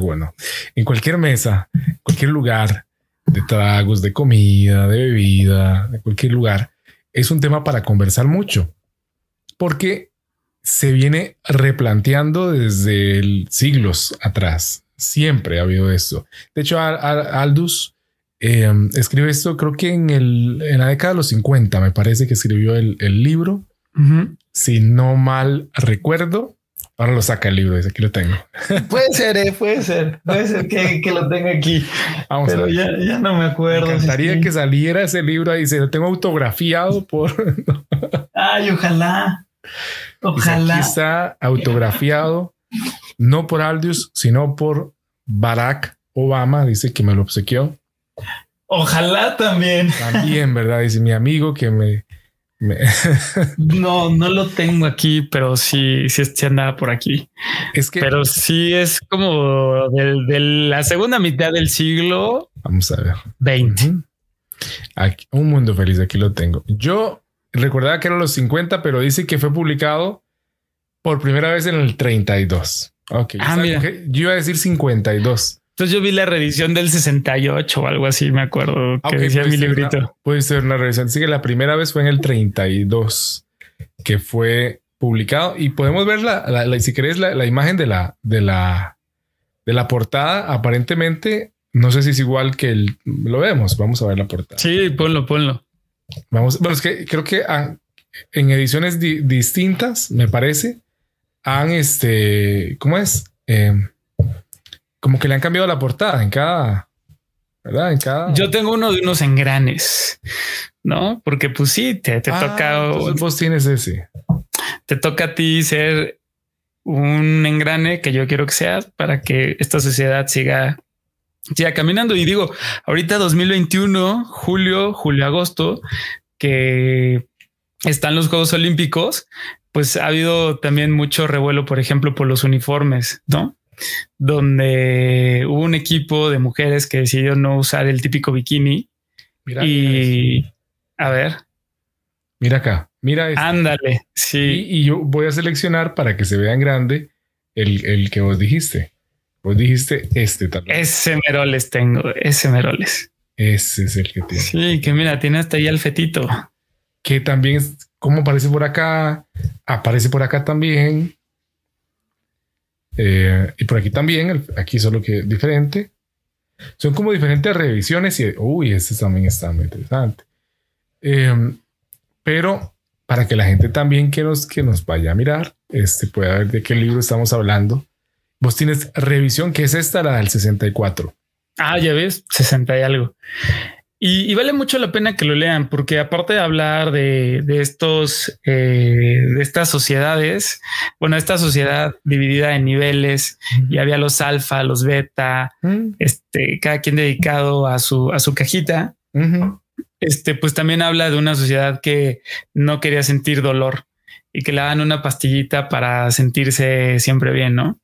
bueno, en cualquier mesa, cualquier lugar de tragos, de comida, de bebida, de cualquier lugar, es un tema para conversar mucho, porque se viene replanteando desde siglos atrás. Siempre ha habido esto. De hecho, Aldous em, escribe esto, creo que en, el, en la década de los 50, me parece que escribió el, libro. Si no mal recuerdo, Ahora lo saca el libro, dice aquí lo tengo. Puede ser, eh, puede ser, puede ser que, lo tenga aquí. Vamos pero a ver. Ya, ya, no me acuerdo. Me encantaría que saliera ese libro ahí, dice, lo tengo autografiado por. Ay, ojalá. Ojalá. aquí está autografiado, no por Aldous, sino por Barack Obama, dice que me lo obsequió. Ojalá también. También, ¿verdad? Dice mi amigo que me, no, no lo tengo aquí, pero sí, sí, sí andaba por aquí. Es que, pero sí es como de, la segunda mitad del siglo. Vamos a ver. 20. un mundo feliz. Aquí lo tengo. Yo recordaba que eran los 50, pero dice que fue publicado por primera vez en el 32. Ok. Ah, Yo iba a decir 52. Entonces yo vi la reedición del 68 o algo así, me acuerdo que decía mi librito. puede ser una revisión. Sí que la primera vez fue en el 32 que fue publicado y podemos ver la, si querés la, imagen de la, de la, de la portada. Aparentemente, no sé si es igual que el, lo vemos. Vamos a ver la portada. Sí, ponlo, ponlo. Vamos, bueno, es que creo que en ediciones distintas, me parece, han este, ¿cómo es? Eh, como que le han cambiado la portada en cada, ¿verdad? En cada. Yo tengo uno de unos engranes, ¿no? Porque pues sí, te, te Ah, toca, vos tienes ese. te toca a ti ser un engrane que yo quiero que seas para que esta sociedad siga, siga caminando. Y digo, ahorita 2021, julio, julio, agosto, que están los Juegos Olímpicos, pues ha habido también mucho revuelo, por ejemplo, por los uniformes, ¿no? Donde hubo un equipo de mujeres que decidió no usar el típico bikini Mira, y a ver, mira acá, mira este. ándale, sí. Y, y yo voy a seleccionar para que se vea en grande el, el que vos dijiste. Vos dijiste este tal vez. Ese Meroles tengo, ese Meroles. Ese es el que tiene. Sí, que mira, tiene hasta ahí el fetito. Que también es como aparece por acá, aparece por acá también. Eh, y por aquí también, el- aquí solo que diferente. Son como diferentes revisiones y, uy, este también está muy interesante. Eh, pero para que la gente también que nos, que nos vaya a mirar, este, pueda ver de qué libro estamos hablando. Vos tienes revisión, que es esta, la del 64. Ah, ya ves, 60 y algo. Y, y vale mucho la pena que lo lean, porque aparte de hablar de, de estos, eh, de estas sociedades, bueno, esta sociedad dividida en niveles y había los alfa, los beta, Mm, este, cada quien dedicado a su, a su cajita. este, pues también habla de una sociedad que no quería sentir dolor y que le dan una pastillita para sentirse siempre bien, ¿no?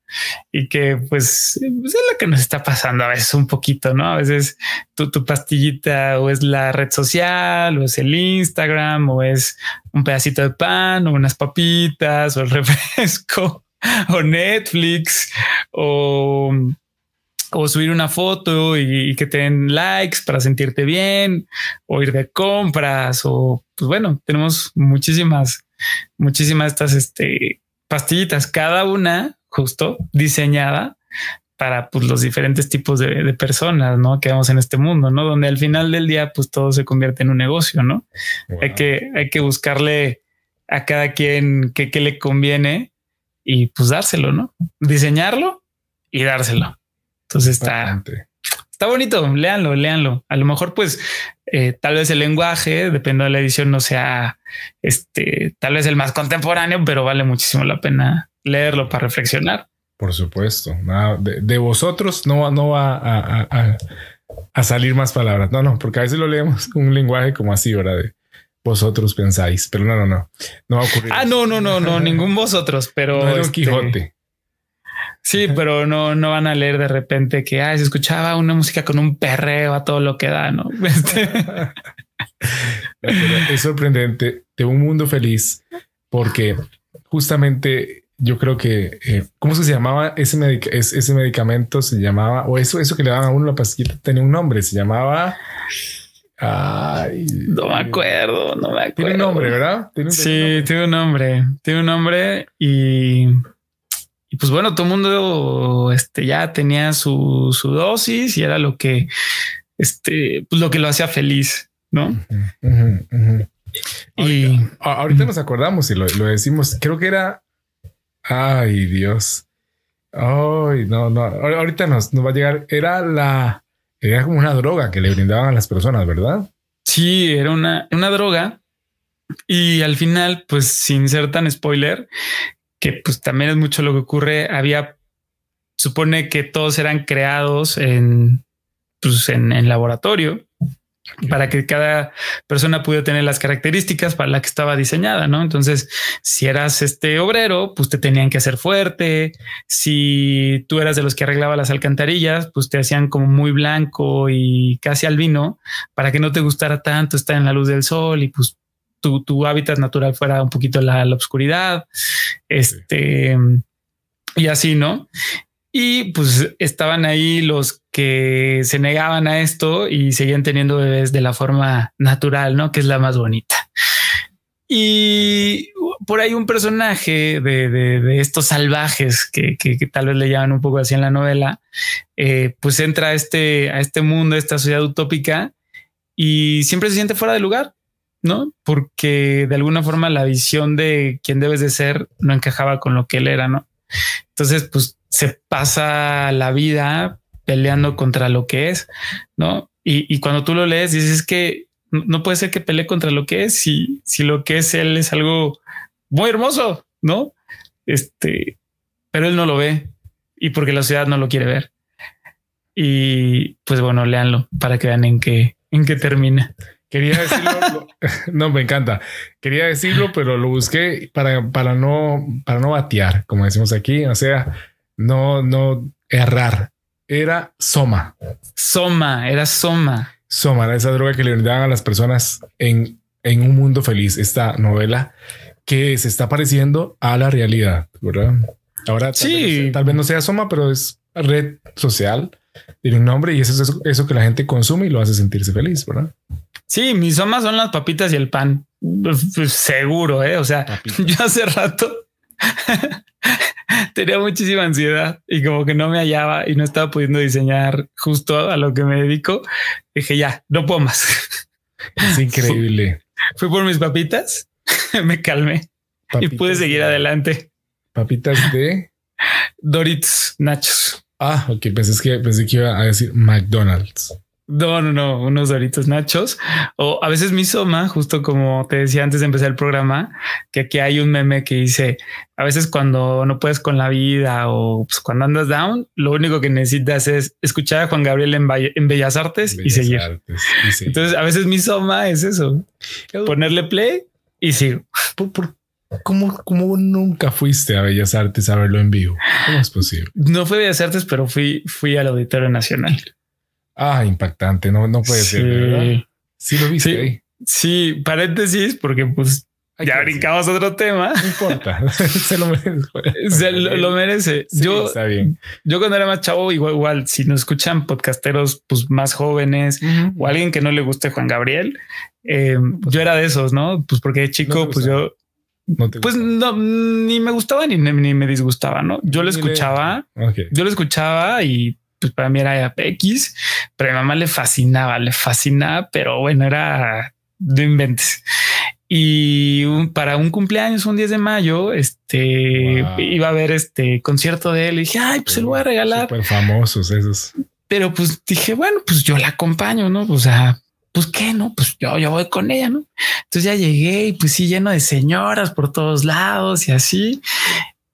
Y que pues, pues, es lo que nos está pasando a veces un poquito, ¿no? A veces tu, pastillita o es la red social o es el Instagram o es un pedacito de pan o unas papitas o el refresco o Netflix o o subir una foto y, y que te den likes para sentirte bien o ir de compras o pues bueno, tenemos muchísimas, muchísimas estas este, pastillitas, cada una justo diseñada para pues, los diferentes tipos de, de personas ¿no? que vamos en este mundo, ¿no? Donde al final del día pues todo se convierte en un negocio, ¿no? Hay que, hay que buscarle a cada quien qué le conviene y pues dárselo, ¿no? Diseñarlo y dárselo. Entonces Bastante. está bonito, léanlo, léanlo. A lo mejor, pues, eh, tal vez el lenguaje, depende de la edición, no sea este, tal vez el más contemporáneo, pero vale muchísimo la pena leerlo para reflexionar. Por supuesto. Nada, de, de vosotros no, va- no va a, a- a- a salir más palabras. No, no, porque a veces lo leemos con un lenguaje como así, ¿verdad? De vosotros pensáis, pero no, no, no. No va a ocurrir. Ah, no, no, no, no, ningún vosotros, pero No es Don este, Quijote. Sí, pero no, no van a leer de repente que ah, se escuchaba una música con un perreo a todo lo que da, ¿no? Este, es sorprendente de un mundo feliz porque justamente yo creo que eh, cómo se llamaba ese, medic- es- ese medicamento se llamaba o eso eso que le daban a uno la pastillita tenía un nombre se llamaba ay, no me acuerdo, no me acuerdo. tiene un nombre verdad ¿Tiene un- Sí, tiene un nombre, tiene un nombre y, y pues bueno, todo el mundo este, ya tenía su, su dosis y era lo que, este, pues lo que lo hacía feliz, ¿no? Y A- ahorita nos acordamos y lo, lo decimos creo que era ay Dios. Ay no no Ahor- ahorita nos, nos va a llegar era la era como una droga que le brindaban a las personas verdad sí, era una, una droga y al final, pues sin ser tan spoiler, que pues también es mucho lo que ocurre, había, supone que todos eran creados en, pues en, laboratorio para que cada persona pudiera tener las características para la que estaba diseñada, ¿no? Entonces, si eras este obrero, pues te tenían que hacer fuerte. Si tú eras de los que arreglaba las alcantarillas, pues te hacían como muy blanco y casi albino para que no te gustara tanto estar en la luz del sol y pues tu, tu hábitat natural fuera un poquito la, la oscuridad. Este y así, ¿no? Y pues estaban ahí los que se negaban a esto y seguían teniendo bebés de la forma natural, ¿no? Que es la más bonita. Y por ahí un personaje de, de- estos salvajes que, que- tal vez le llaman un poco así en la novela, eh, pues entra a este, a este mundo, a esta sociedad utópica y siempre se siente fuera de lugar, ¿no? Porque de alguna forma la visión de quién debes de ser no encajaba con lo que él era, ¿no? Entonces, pues se pasa la vida peleando contra lo que es, ¿no? Y, y cuando tú lo lees, dices que no puede ser que pelee contra lo que es si, si lo que es él es algo muy hermoso, ¿no? Este, pero él no lo ve y porque la sociedad no lo quiere ver. Y pues bueno, léanlo para que vean en qué, en qué termina. Quería decirlo, no me encanta. Quería decirlo, pero lo busqué para, para no, para no batear, como decimos aquí. O sea, no, no errar. Era Soma. Soma, era Soma. Soma era esa droga que le brindaban a las personas en, en un mundo feliz. Esta novela que se está pareciendo a la realidad, ¿verdad? Ahora, sí, tal vez no sea Soma, pero es red social, tiene un nombre y eso es eso, que la gente consume y lo hace sentirse feliz, ¿verdad? Sí, mis Soma son las papitas y el pan. Seguro, ¿eh? O sea, yo hace rato tenía muchísima ansiedad y como que no me hallaba y no estaba pudiendo diseñar justo a lo que me dedico. Dije, ya, no puedo más. Es increíble. Fui por mis papitas, me calmé y pude seguir adelante. Papitas de Doritos Nachos. Ah, ok. Pensé que, pensé que iba a decir McDonald's. No, no, no, unos doritos nachos. O a veces mi soma, justo como te decía antes de empezar el programa, que aquí hay un meme que dice, a veces cuando no puedes con la vida o pues, cuando andas down, lo único que necesitas es escuchar a Juan Gabriel en, Bellas Artes, y, seguir. Entonces, a veces mi soma es eso, ponerle play y sigo. ¿Por, cómo, cómo nunca fuiste a Bellas Artes a verlo en vivo? ¿Cómo es posible? No fue Bellas Artes, pero fui, fui al Auditorio Nacional. Ah, impactante. No, no puede ser, ¿verdad? Sí, lo viste sí, ahí. Sí, paréntesis, porque pues ya brincamos otro tema. No importa. se lo merece. Se lo, merece. yo, está bien. Yo cuando era más chavo, igual, igual, si nos escuchan podcasteros pues más jóvenes o alguien que no le guste Juan Gabriel, eh, yo era de esos, ¿no? Pues porque de chico, pues yo pues no, ni me gustaba ni, ni me disgustaba, ¿no? Yo lo escuchaba, yo lo escuchaba y pues para mí era X, pero a mi mamá le fascinaba, le fascinaba, pero bueno, era de inventes. Y para un cumpleaños, un 10 de mayo, este iba a haber este concierto de él y dije, ay, pues se lo voy a regalar. Súper famosos esos. Pero pues dije, bueno, pues yo la acompaño, ¿no? O sea, pues qué, no, pues yo, yo voy con ella, ¿no? Entonces ya llegué y pues sí, lleno de señoras por todos lados y así.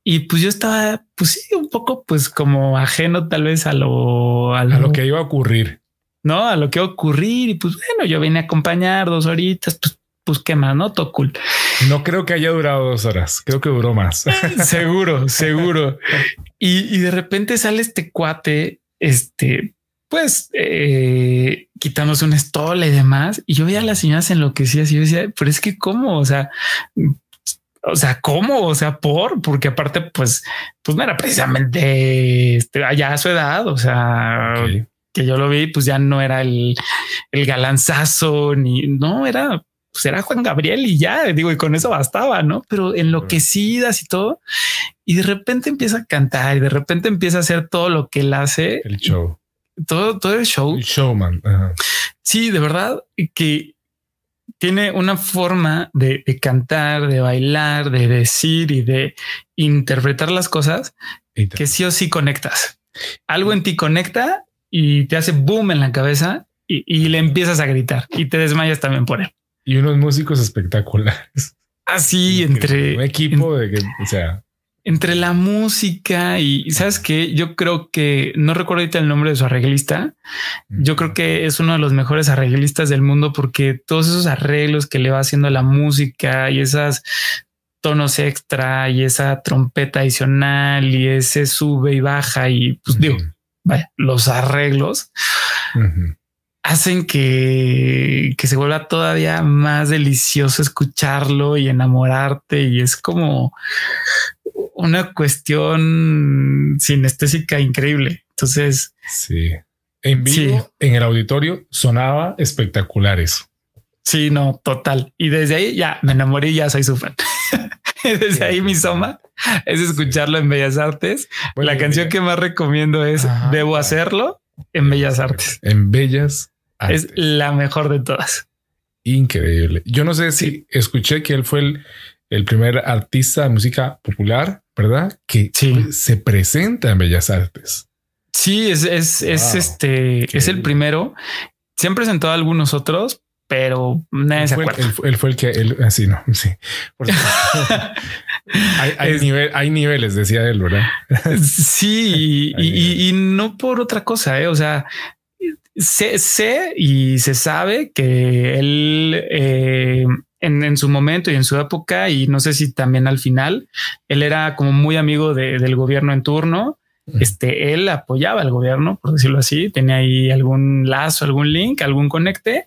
Y pues yo estaba, pues sí, un poco, pues como ajeno tal vez a lo, a lo, que iba a ocurrir. No, a lo que iba a ocurrir. Y pues bueno, yo vine a acompañar dos horitas, pues, pues qué más, ¿no? Todo cool. No creo que haya durado dos horas, creo que duró más. seguro, seguro. Y, y de repente sale este cuate, este, pues eh, quitándose un estola y demás. Y yo veía a las señoras enloquecidas y yo decía, pero es que cómo, o sea, o sea, ¿cómo? O sea, por, porque aparte, pues, pues no era precisamente este, allá a su edad, o sea, que yo lo vi, pues ya no era el, el galanzazo, ni no era, pues era Juan Gabriel y ya digo, y con eso bastaba, no? Pero enloquecidas y todo. Y de repente empieza a cantar y de repente empieza a hacer todo lo que él hace. El show. Todo, todo el show. El showman. Sí, de verdad que tiene una forma de, cantar, de bailar, de decir y de interpretar las cosas que sí o sí conectas. Algo en ti conecta y te hace boom en la cabeza y, le empiezas a gritar y te desmayas también por él. Y unos músicos espectaculares. Así entre un equipo de que, o sea, entre la música y sabes que yo creo que no recuerdo ahorita el nombre de su arreglista. Yo creo que es uno de los mejores arreglistas del mundo porque todos esos arreglos que le va haciendo la música y esas tonos extra y esa trompeta adicional y ese sube y baja y pues digo, vaya, los arreglos hacen que, que se vuelva todavía más delicioso escucharlo y enamorarte y es como una cuestión sinestésica increíble. Entonces, sí, en vivo, en el auditorio sonaba espectacular eso. Sí, no, total. Y desde ahí ya me enamoré y ya soy su fan. desde ahí mi soma es escucharlo en Bellas Artes. la canción que más recomiendo es Debo hacerlo en Bellas Artes. En Bellas Artes. Es la mejor de todas. Increíble. Yo no sé si escuché que él fue el el primer artista de música popular, ¿verdad? Que se presenta en Bellas Artes. Sí, es, es, es este, es el primero. Se han presentado algunos otros, pero nadie se acuerda. Él, fue el que él, así ah, no, sí. hay, niveles, decía él, ¿verdad? sí, y, no por otra cosa, ¿eh? o sea, sé, sé, y se sabe que él eh, en, su momento y en su época, y no sé si también al final, él era como muy amigo del gobierno en turno. Este, él apoyaba al gobierno, por decirlo así, tenía ahí algún lazo, algún link, algún conecte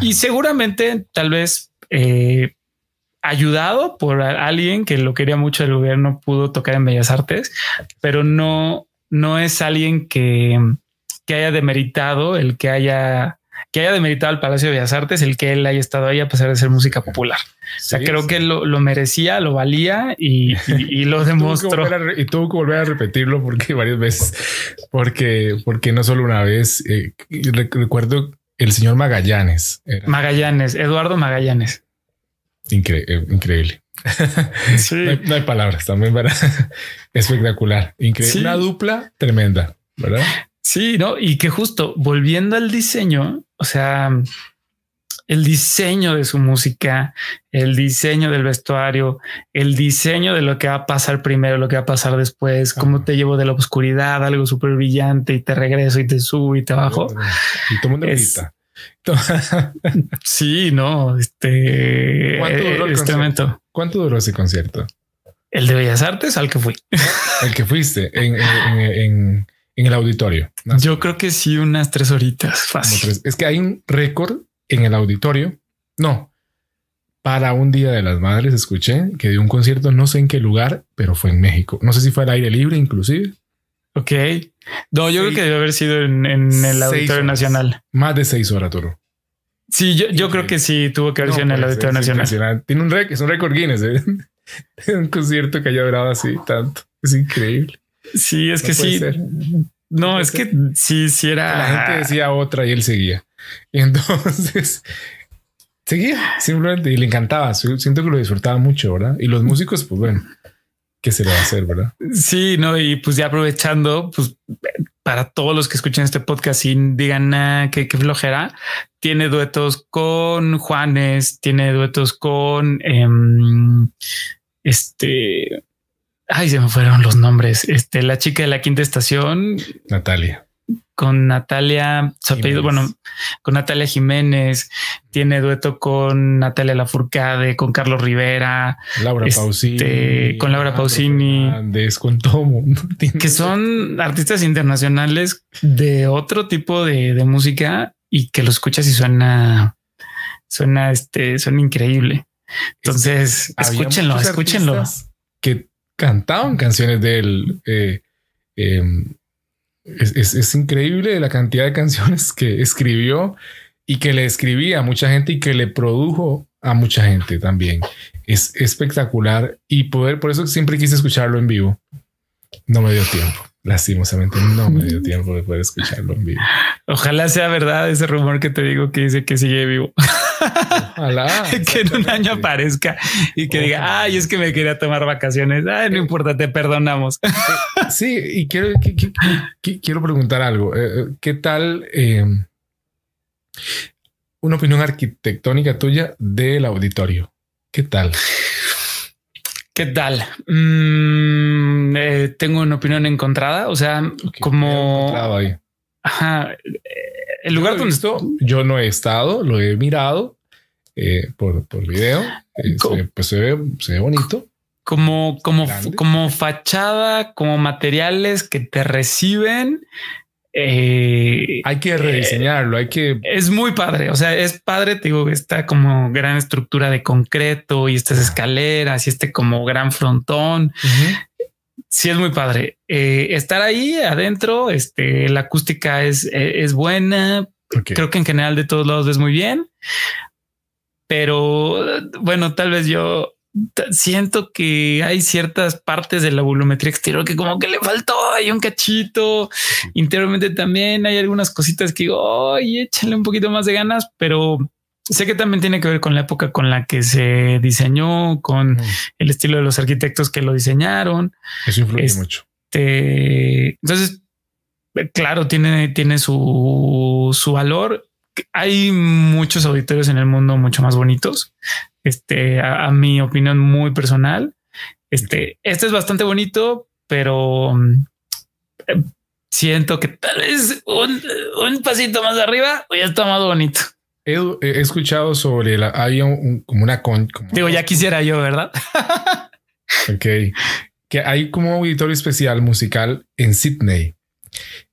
y seguramente tal vez eh, ayudado por alguien que lo quería mucho el gobierno pudo tocar en Bellas Artes, pero no, no es alguien que, que haya demeritado el que haya que haya demeritado al Palacio de Bellas Artes el que él haya estado ahí a pesar de ser música popular. o sea, creo que lo, lo, merecía, lo valía y, y, lo demostró. y tuvo que volver a repetirlo porque varias veces, porque, porque no solo una vez. Eh, recuerdo el señor Magallanes. Magallanes, Eduardo Magallanes. Eh, increíble. no, hay, palabras también para espectacular. Increíble. Una dupla tremenda, ¿verdad? Sí, no, y que justo volviendo al diseño, o sea, el diseño de su música, el diseño del vestuario, el diseño de lo que va a pasar primero, lo que va a pasar después, cómo te llevo de la oscuridad, algo súper brillante y te regreso y te subo y te bajo. Y todo mundo grita. sí, no, este, ¿Cuánto duró el este momento. ¿Cuánto duró ese concierto? El de Bellas Artes al que fui. el que fuiste en en el auditorio. Yo creo que sí, unas tres horitas fácil. Es que hay un récord en el auditorio. No, para un día de las madres escuché que dio un concierto, no sé en qué lugar, pero fue en México. No sé si fue al aire libre, inclusive. Ok. No, yo creo que debe haber sido en, el Auditorio Nacional. Más de seis horas, Toro. Sí, yo, creo que sí tuvo que haber sido en el Auditorio Nacional. Tiene un récord, es un récord Guinness. ¿eh? un concierto que haya durado así tanto. Es increíble. Sí, es que sí. No, es que sí, sí era. La gente decía otra y él seguía. Y entonces seguía simplemente y le encantaba. Siento que lo disfrutaba mucho, ¿verdad? Y los músicos, pues bueno, ¿qué se le va a hacer, verdad? Sí, no, y pues ya aprovechando, pues para todos los que escuchen este podcast y digan ah, qué, flojera, tiene duetos con Juanes, tiene duetos con em, este Ay, se me fueron los nombres. Este, la chica de la quinta estación. Natalia. Con Natalia, bueno, con Natalia Jiménez, tiene dueto con Natalia Lafourcade, con Carlos Rivera, Laura este, Pausini, con Laura Pausini, con todo que son artistas internacionales de otro tipo de, música y que lo escuchas y suena, suena, este, suena increíble. Entonces, escúchenlo, escúchenlo. Que cantaban canciones de él. Eh, em, es, increíble la cantidad de canciones que escribió y que le escribía a mucha gente y que le produjo a mucha gente también. Es espectacular y poder, por eso siempre quise escucharlo en vivo. No me dio tiempo. Lastimosamente no me dio tiempo de poder escucharlo en vivo. Ojalá sea verdad ese rumor que te digo que dice que sigue vivo. Ojalá. que en un año aparezca y que diga, ay, es que me quería tomar vacaciones. Ay, no importa, te perdonamos. sí, y quiero, quiero preguntar algo. Eh, eh, ¿Qué tal eh, una opinión arquitectónica tuya del auditorio? ¿Qué tal? ¿Qué tal? Mm, tengo una opinión encontrada. O sea, como. Ajá. El lugar donde estoy. Yo no he estado, lo he mirado eh, por, por video. Eh, pues se ve, se ve bonito. Como, como, como fachada, como materiales que te reciben. Eh, hay que rediseñarlo, hay que... Es muy padre, o sea, es padre, te digo, esta como gran estructura de concreto y estas escaleras y este como gran frontón. Sí, es muy padre. estar ahí adentro, este, la acústica es, es buena. Creo que en general de todos lados ves muy bien pero bueno, tal vez yo siento que hay ciertas partes de la volumetría exterior que como que le faltó, hay un cachito, interiormente también hay algunas cositas que digo, oye, échale un poquito más de ganas, pero sé que también tiene que ver con la época con la que se diseñó, con el estilo de los arquitectos que lo diseñaron. Eso influye mucho. Entonces, claro, tiene, tiene su, su valor. Hay muchos auditorios en el mundo mucho más bonitos. Este, a, mi opinión muy personal. Este, este es bastante bonito, pero eh, siento que tal vez un, un pasito más arriba ya está más bonito. He, escuchado sobre la, hay como una con, digo, ya quisiera yo, ¿verdad? ok. Que hay como un auditorio especial musical en Sydney.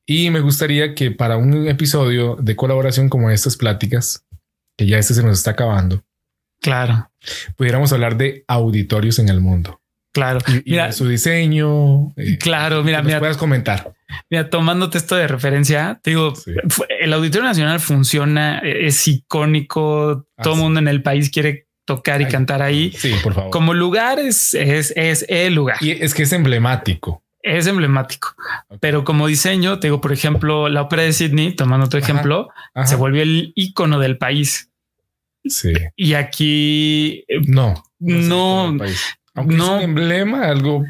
Y me gustaría que para un episodio de colaboración como estas pláticas, que ya este se nos está acabando. Claro. Pudiéramos hablar de auditorios en el mundo. Claro. Y, mira, su diseño. Eh, claro, mira, mira. Puedes comentar. Mira, tomándote esto de referencia, te digo, el Auditorio Nacional funciona, es icónico, todo el mundo en el país quiere tocar y cantar ahí. Sí, por favor. Como lugar es, es, es el lugar. Y es que es emblemático. Es emblemático, pero como diseño, te digo, por ejemplo, la ópera de Sydney, tomando otro ejemplo, se volvió el icono del país. Sí. Y aquí no, no, no no, es emblema, algo,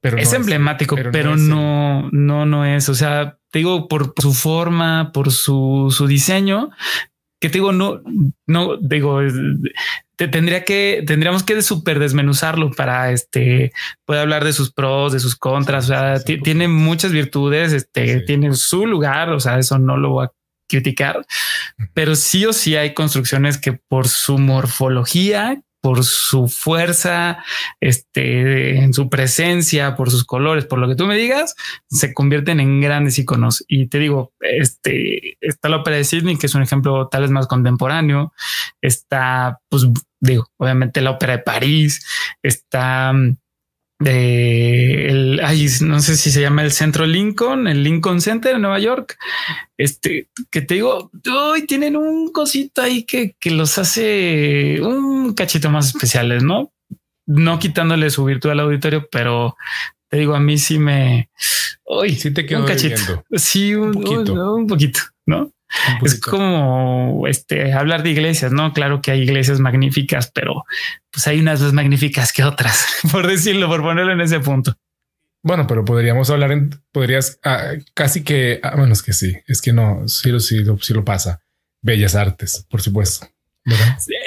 pero es emblemático, pero, no, no, no, es. O sea, te digo por, su forma, por su, su diseño, que te digo, no, no digo, te tendría que, tendríamos que súper desmenuzarlo para este, puede hablar de sus pros, de sus contras. O sea, tiene muchas virtudes, este, tiene su lugar. O sea, eso no lo voy a criticar, pero sí o sí hay construcciones que por su morfología por su fuerza, este, en su presencia, por sus colores, por lo que tú me digas, se convierten en grandes iconos. Y te digo, este, está la ópera de Sydney, que es un ejemplo tal vez más contemporáneo. Está, pues, digo, obviamente la ópera de París, está de el, ay, no sé si se llama el Centro Lincoln, el Lincoln Center en Nueva York. Este que te digo, hoy tienen un cosito ahí que, que los hace un cachito más especiales, no? No quitándole su virtud al auditorio, pero te digo, a mí sí me. Hoy sí te quedó un cachito. Sí, un, un poquito, no? Es como este hablar de iglesias, no? Claro que hay iglesias magníficas, pero pues hay unas más magníficas que otras, por decirlo, por ponerlo en ese punto. Bueno, pero podríamos hablar en, podrías ah, casi que, ah, bueno, es que sí, es que no, sí, sí, sí lo pasa. Bellas Artes, por supuesto.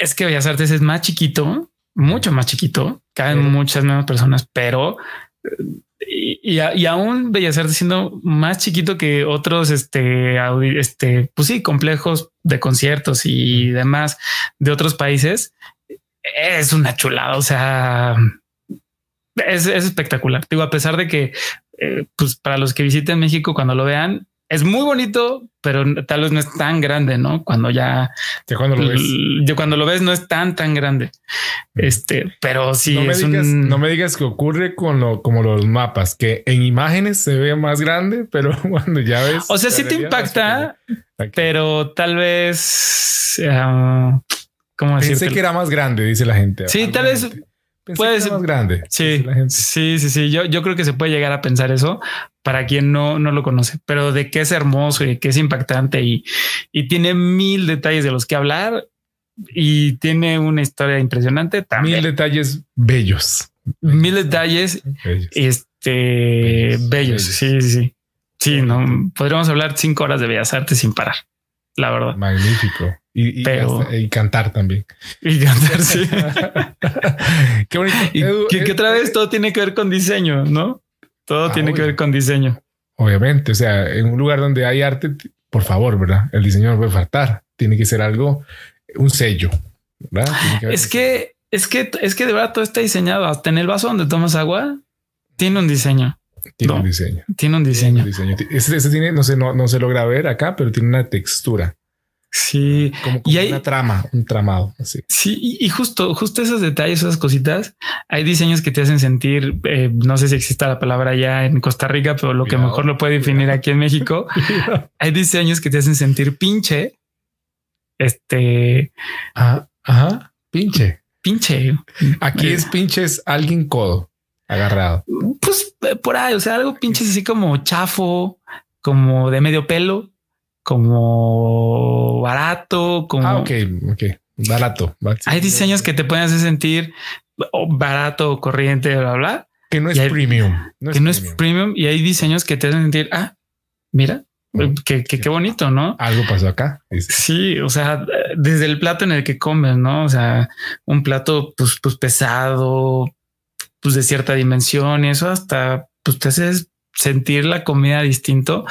Es que Bellas Artes es más chiquito, mucho más chiquito, caen muchas menos personas, pero y, aún Bellas Artes siendo más chiquito que otros, este, este, pues sí, complejos de conciertos y demás de otros países, es una chulada. O sea, es, espectacular. Digo, a pesar de que, eh, pues para los que visiten México, cuando lo vean, es muy bonito, pero tal vez no es tan grande, ¿no? Cuando ya, cuando lo ves. yo cuando lo ves no es tan tan grande. Este, pero sí no me es digas, no me digas que ocurre con lo como los mapas, que en imágenes se ve más grande, pero cuando ya ves. O sea, sí te impacta, pero tal vez uh, ¿cómo Pensé que era más grande, dice la gente. Sí, tal vez puede ser más grande. Sí, sí, sí, sí. Yo, yo creo que se puede llegar a pensar eso para quien no, no lo conoce, pero de qué es hermoso y que es impactante y, y tiene mil detalles de los que hablar y tiene una historia impresionante también. Mil detalles bellos. Mil detalles este bellos. Sí, sí, sí. Sí, no podríamos hablar cinco horas de bellas artes sin parar. La verdad. Magnífico. Y, y, cantar también. Y cantar, sí. Qué bonito. Y que, otra vez todo tiene que ver con diseño, ¿no? Todo ah, tiene que ver con diseño. Obviamente, o sea, en un lugar donde hay arte, por favor, ¿verdad? El diseño no puede faltar. Tiene que ser algo, un sello, ¿verdad? es que, es que, es que de verdad todo está diseñado. Hasta en el vaso donde tomas agua, tiene un diseño. Tiene un diseño. Tiene un diseño. Ese, tiene, no sé, no, no se logra ver acá, pero tiene una textura. Sí, como, y hay una trama, un tramado. Así. Sí, y justo, justo esos detalles, esas cositas, hay diseños que te hacen sentir. Eh, no sé si exista la palabra ya en Costa Rica, pero lo que mejor lo puede definir aquí en México. hay diseños que te hacen sentir pinche. Este, ah, ajá, pinche, pinche. Aquí es pinche, es alguien codo agarrado. Pues eh, por ahí, o sea, algo pinche así como chafo, como de medio pelo como barato, como. Ah, ok, ok. barato. Hay diseños que te pueden hacer sentir barato corriente, bla, bla. Que no es premium. que no es premium y hay diseños que te hacen sentir, ah, mira, que, qué bonito, ¿no? Algo pasó acá. Sí, o sea, desde el plato en el que comes, ¿no? O sea, un plato pues, pues pesado, pues de cierta dimensión y eso hasta pues te haces sentir la comida distinto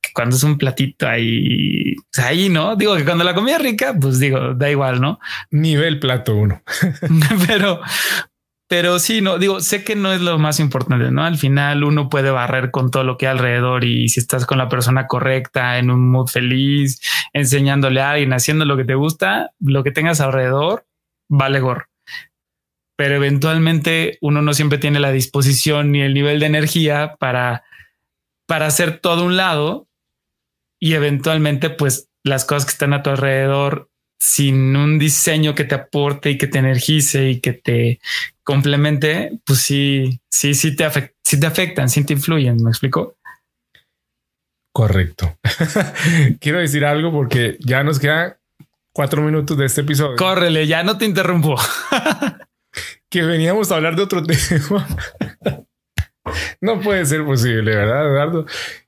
que cuando es un platito ahí, ahí no digo que cuando la comida es rica, pues digo, da igual, no nivel plato uno, pero, pero sí, no digo, sé que no es lo más importante, no? Al final uno puede barrer con todo lo que hay alrededor y si estás con la persona correcta, en un mood feliz, enseñándole a alguien, haciendo lo que te gusta, lo que tengas alrededor vale gorro pero eventualmente uno no siempre tiene la disposición ni el nivel de energía para, para hacer todo un lado y eventualmente pues las cosas que están a tu alrededor sin un diseño que te aporte y que te energice y que te complemente, pues sí, sí, sí te, sí te afectan, sí te influyen. ¿Me explico? Correcto. Quiero decir algo porque ya nos quedan cuatro minutos de este episodio. Córrele, ya no te interrumpo. que veníamos a hablar de otro tema. no puede ser posible, ¿verdad, Eduardo?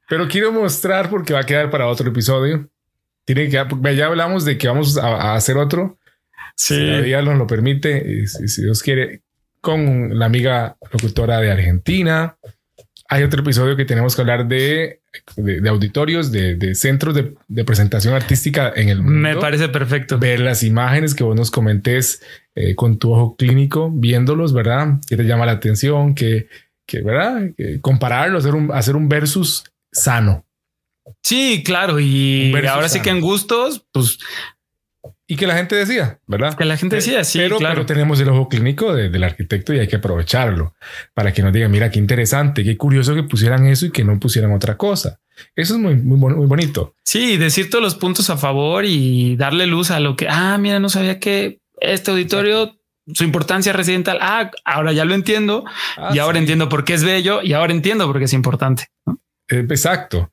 Pero quiero mostrar porque va a quedar para otro episodio. Tiene que, ya hablamos de que vamos a, hacer otro. Sí. Si la nos lo permite, si Dios quiere, con la amiga locutora de Argentina, hay otro episodio que tenemos que hablar de, de, auditorios, de, centros de, presentación artística en el mundo. Me parece perfecto. Ver las imágenes que vos nos comentes eh, con tu ojo clínico, viéndolos, ¿verdad? Que te llama la atención, que, que ¿verdad? compararlo, hacer un, hacer un versus sano. Sí, claro. Y ahora sí que en gustos, pues y que la gente decía, ¿verdad? Que la gente decía, sí, pero, claro. Pero tenemos el ojo clínico del arquitecto y hay que aprovecharlo para que nos diga, mira, qué interesante, qué curioso que pusieran eso y que no pusieran otra cosa. Eso es muy, muy, muy bonito. Sí, decir todos los puntos a favor y darle luz a lo que, ah, mira, no sabía que este auditorio, su importancia residencial, ah, ahora ya lo entiendo ah, y ahora entiendo por qué es bello y ahora entiendo por qué es importante. Eh, exacto.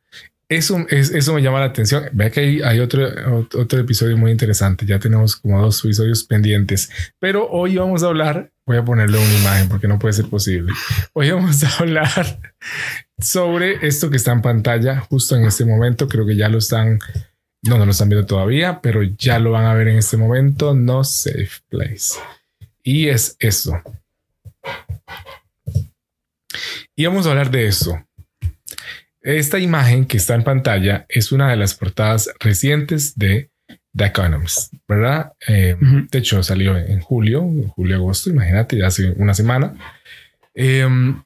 Eso, es, eso me llama la atención. Ve que hay, hay otro, otro episodio muy interesante. Ya tenemos como dos episodios pendientes, pero hoy vamos a hablar. Voy a ponerle una imagen porque no puede ser posible. Hoy vamos a hablar sobre esto que está en pantalla justo en este momento. Creo que ya lo están, no, no lo están viendo todavía, pero ya lo van a ver en este momento. No safe place. Y es eso. Y vamos a hablar de eso. Esta imagen que está en pantalla es una de las portadas recientes de The Economist, ¿verdad? Eh, de hecho, salió en julio, julio, agosto, imagínate, ya hace una semana. Em,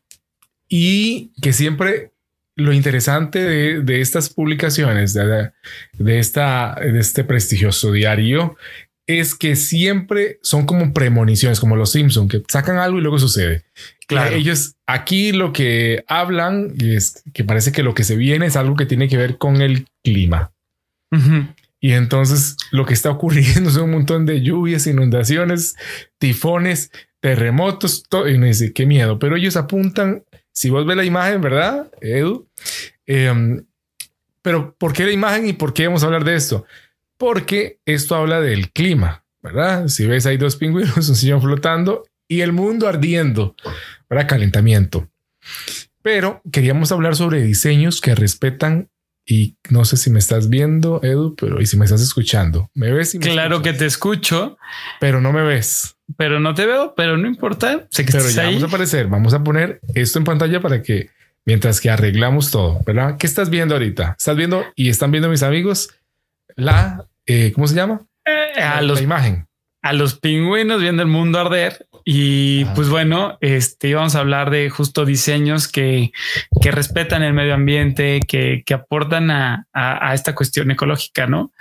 y que siempre lo interesante de, estas publicaciones, de, de, esta, de este prestigioso diario, es que siempre son como premoniciones, como los Simpson, que sacan algo y luego sucede. Claro. Ellos aquí lo que hablan es que parece que lo que se viene es algo que tiene que ver con el clima. Y entonces lo que está ocurriendo son un montón de lluvias, inundaciones, tifones, terremotos, todo. Y no dice qué miedo, pero ellos apuntan. Si vos ves la imagen, verdad, Edu? Em, pero ¿por qué la imagen y por qué vamos a hablar de esto? Porque esto habla del clima, ¿verdad? Si ves, hay dos pingüinos, un sillón flotando y el mundo ardiendo para calentamiento. Pero queríamos hablar sobre diseños que respetan y no sé si me estás viendo, Edu, pero y si me estás escuchando, me ves. claro que te escucho, pero no me ves, pero no te veo, pero no importa. Sé que pero ya vamos a aparecer. Vamos a poner esto en pantalla para que mientras que arreglamos todo, ¿verdad? ¿Qué estás viendo ahorita? Estás viendo y están viendo mis amigos la, eh, ¿cómo se llama? Eh, a la imagen a los pingüinos viendo el mundo arder. Y pues bueno, este íbamos a hablar de justo diseños que, que respetan el medio ambiente, que, que aportan a, a, esta cuestión ecológica, ¿no?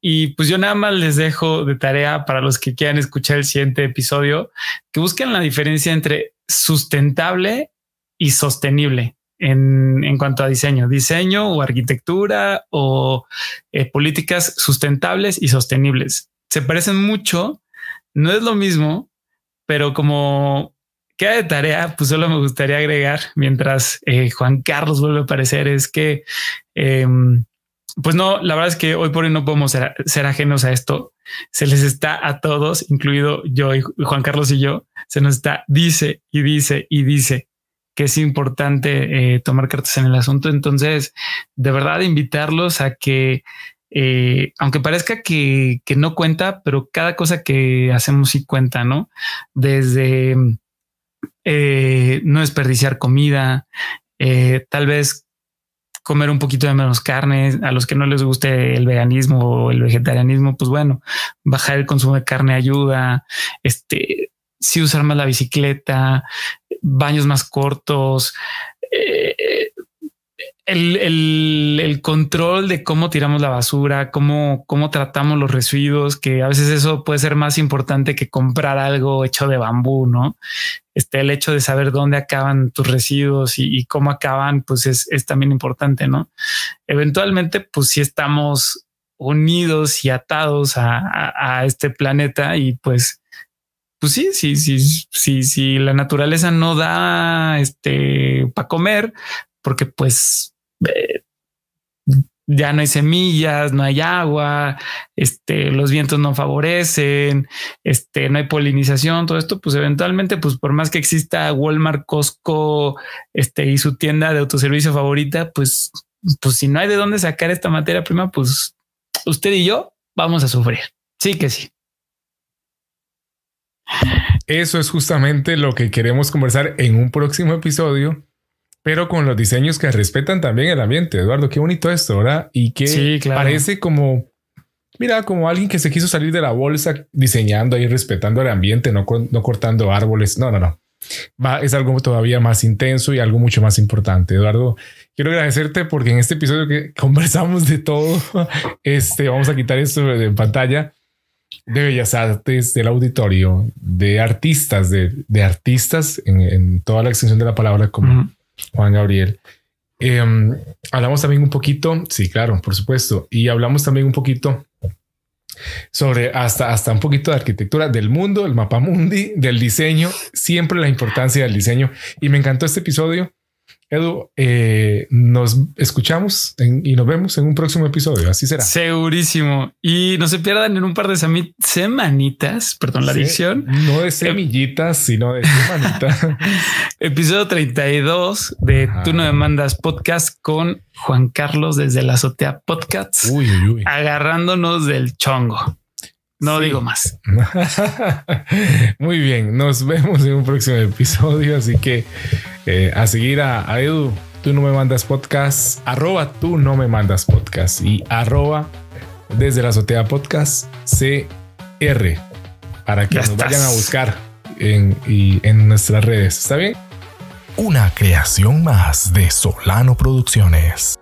Y pues yo nada más les dejo de tarea para los que quieran escuchar el siguiente episodio, que busquen la diferencia entre sustentable y sostenible. En, en, cuanto a diseño, diseño o arquitectura o eh, políticas sustentables y sostenibles. Se parecen mucho, no es lo mismo, pero como queda de tarea, pues solo me gustaría agregar mientras eh, Juan Carlos vuelve a aparecer, es que, em, pues no, la verdad es que hoy por hoy no podemos ser, ajenos a esto. se les está a todos, incluido yo y Juan Carlos y yo, se nos está, dice y dice y dice que es importante eh, tomar cartas en el asunto. Entonces, de verdad, invitarlos a que, eh, aunque parezca que, no cuenta, pero cada cosa que hacemos sí cuenta, ¿no? Desde eh, no desperdiciar comida, tal vez comer un poquito de menos carne, a los que no les guste el veganismo o el vegetarianismo, pues bueno, bajar el consumo de carne ayuda, este, sí usar más la bicicleta, baños más cortos, eh, el, control de cómo tiramos la basura, cómo, cómo tratamos los residuos, que a veces eso puede ser más importante que comprar algo hecho de bambú, ¿no? Este, el hecho de saber dónde acaban tus residuos y, cómo acaban, pues es, también importante, ¿no? Eventualmente, pues si estamos unidos y atados a, este planeta y pues pues sí, sí, sí, sí, sí, la naturaleza no da este para comer, porque pues eh, ya no hay semillas, no hay agua, este, los vientos no favorecen, este, no hay polinización, todo esto, pues eventualmente, pues por más que exista Walmart, Costco, este, y su tienda de autoservicio favorita, pues, pues si no hay de dónde sacar esta materia prima, pues usted y yo vamos a sufrir. Sí que sí. Eso es justamente lo que queremos conversar en un próximo episodio pero con los diseños que respetan también el ambiente. Eduardo, qué bonito esto, ¿verdad? Y que parece como, mira, como alguien que se quiso salir de la bolsa diseñando y respetando el ambiente, no, no cortando árboles. No, no, no. Va, es algo todavía más intenso y algo mucho más importante. Eduardo, quiero agradecerte porque en este episodio que conversamos de todo, este, vamos a quitar esto de pantalla de Bellas Artes, del auditorio, de artistas, de, de artistas en, toda la extensión de la palabra, como Juan Gabriel. Em, hablamos también un poquito, sí, claro, por supuesto, y hablamos también un poquito sobre hasta, hasta un poquito de arquitectura del mundo, el mapa mundi, del diseño, siempre la importancia del diseño. Y me encantó este episodio Edu, eh, nos escuchamos y nos vemos en un próximo episodio. Así será. Segurísimo. Y no se pierdan en un par de semanitas, perdón la adicción. No de semillitas, sino de semanitas. Episodio 32 de Tú no me mandas podcast con Juan Carlos desde la azotea podcast. Uy, uy, uy. Agarrándonos del chongo. No digo más. Muy bien, nos vemos en un próximo episodio, así que eh, a seguir a, Edu, tú no me mandas podcast, arroba tú no me mandas podcast y arroba desde la azotea podcast CR para que nos vayan a buscar en, y en nuestras redes. ¿Está bien? Una creación más de Solano Producciones.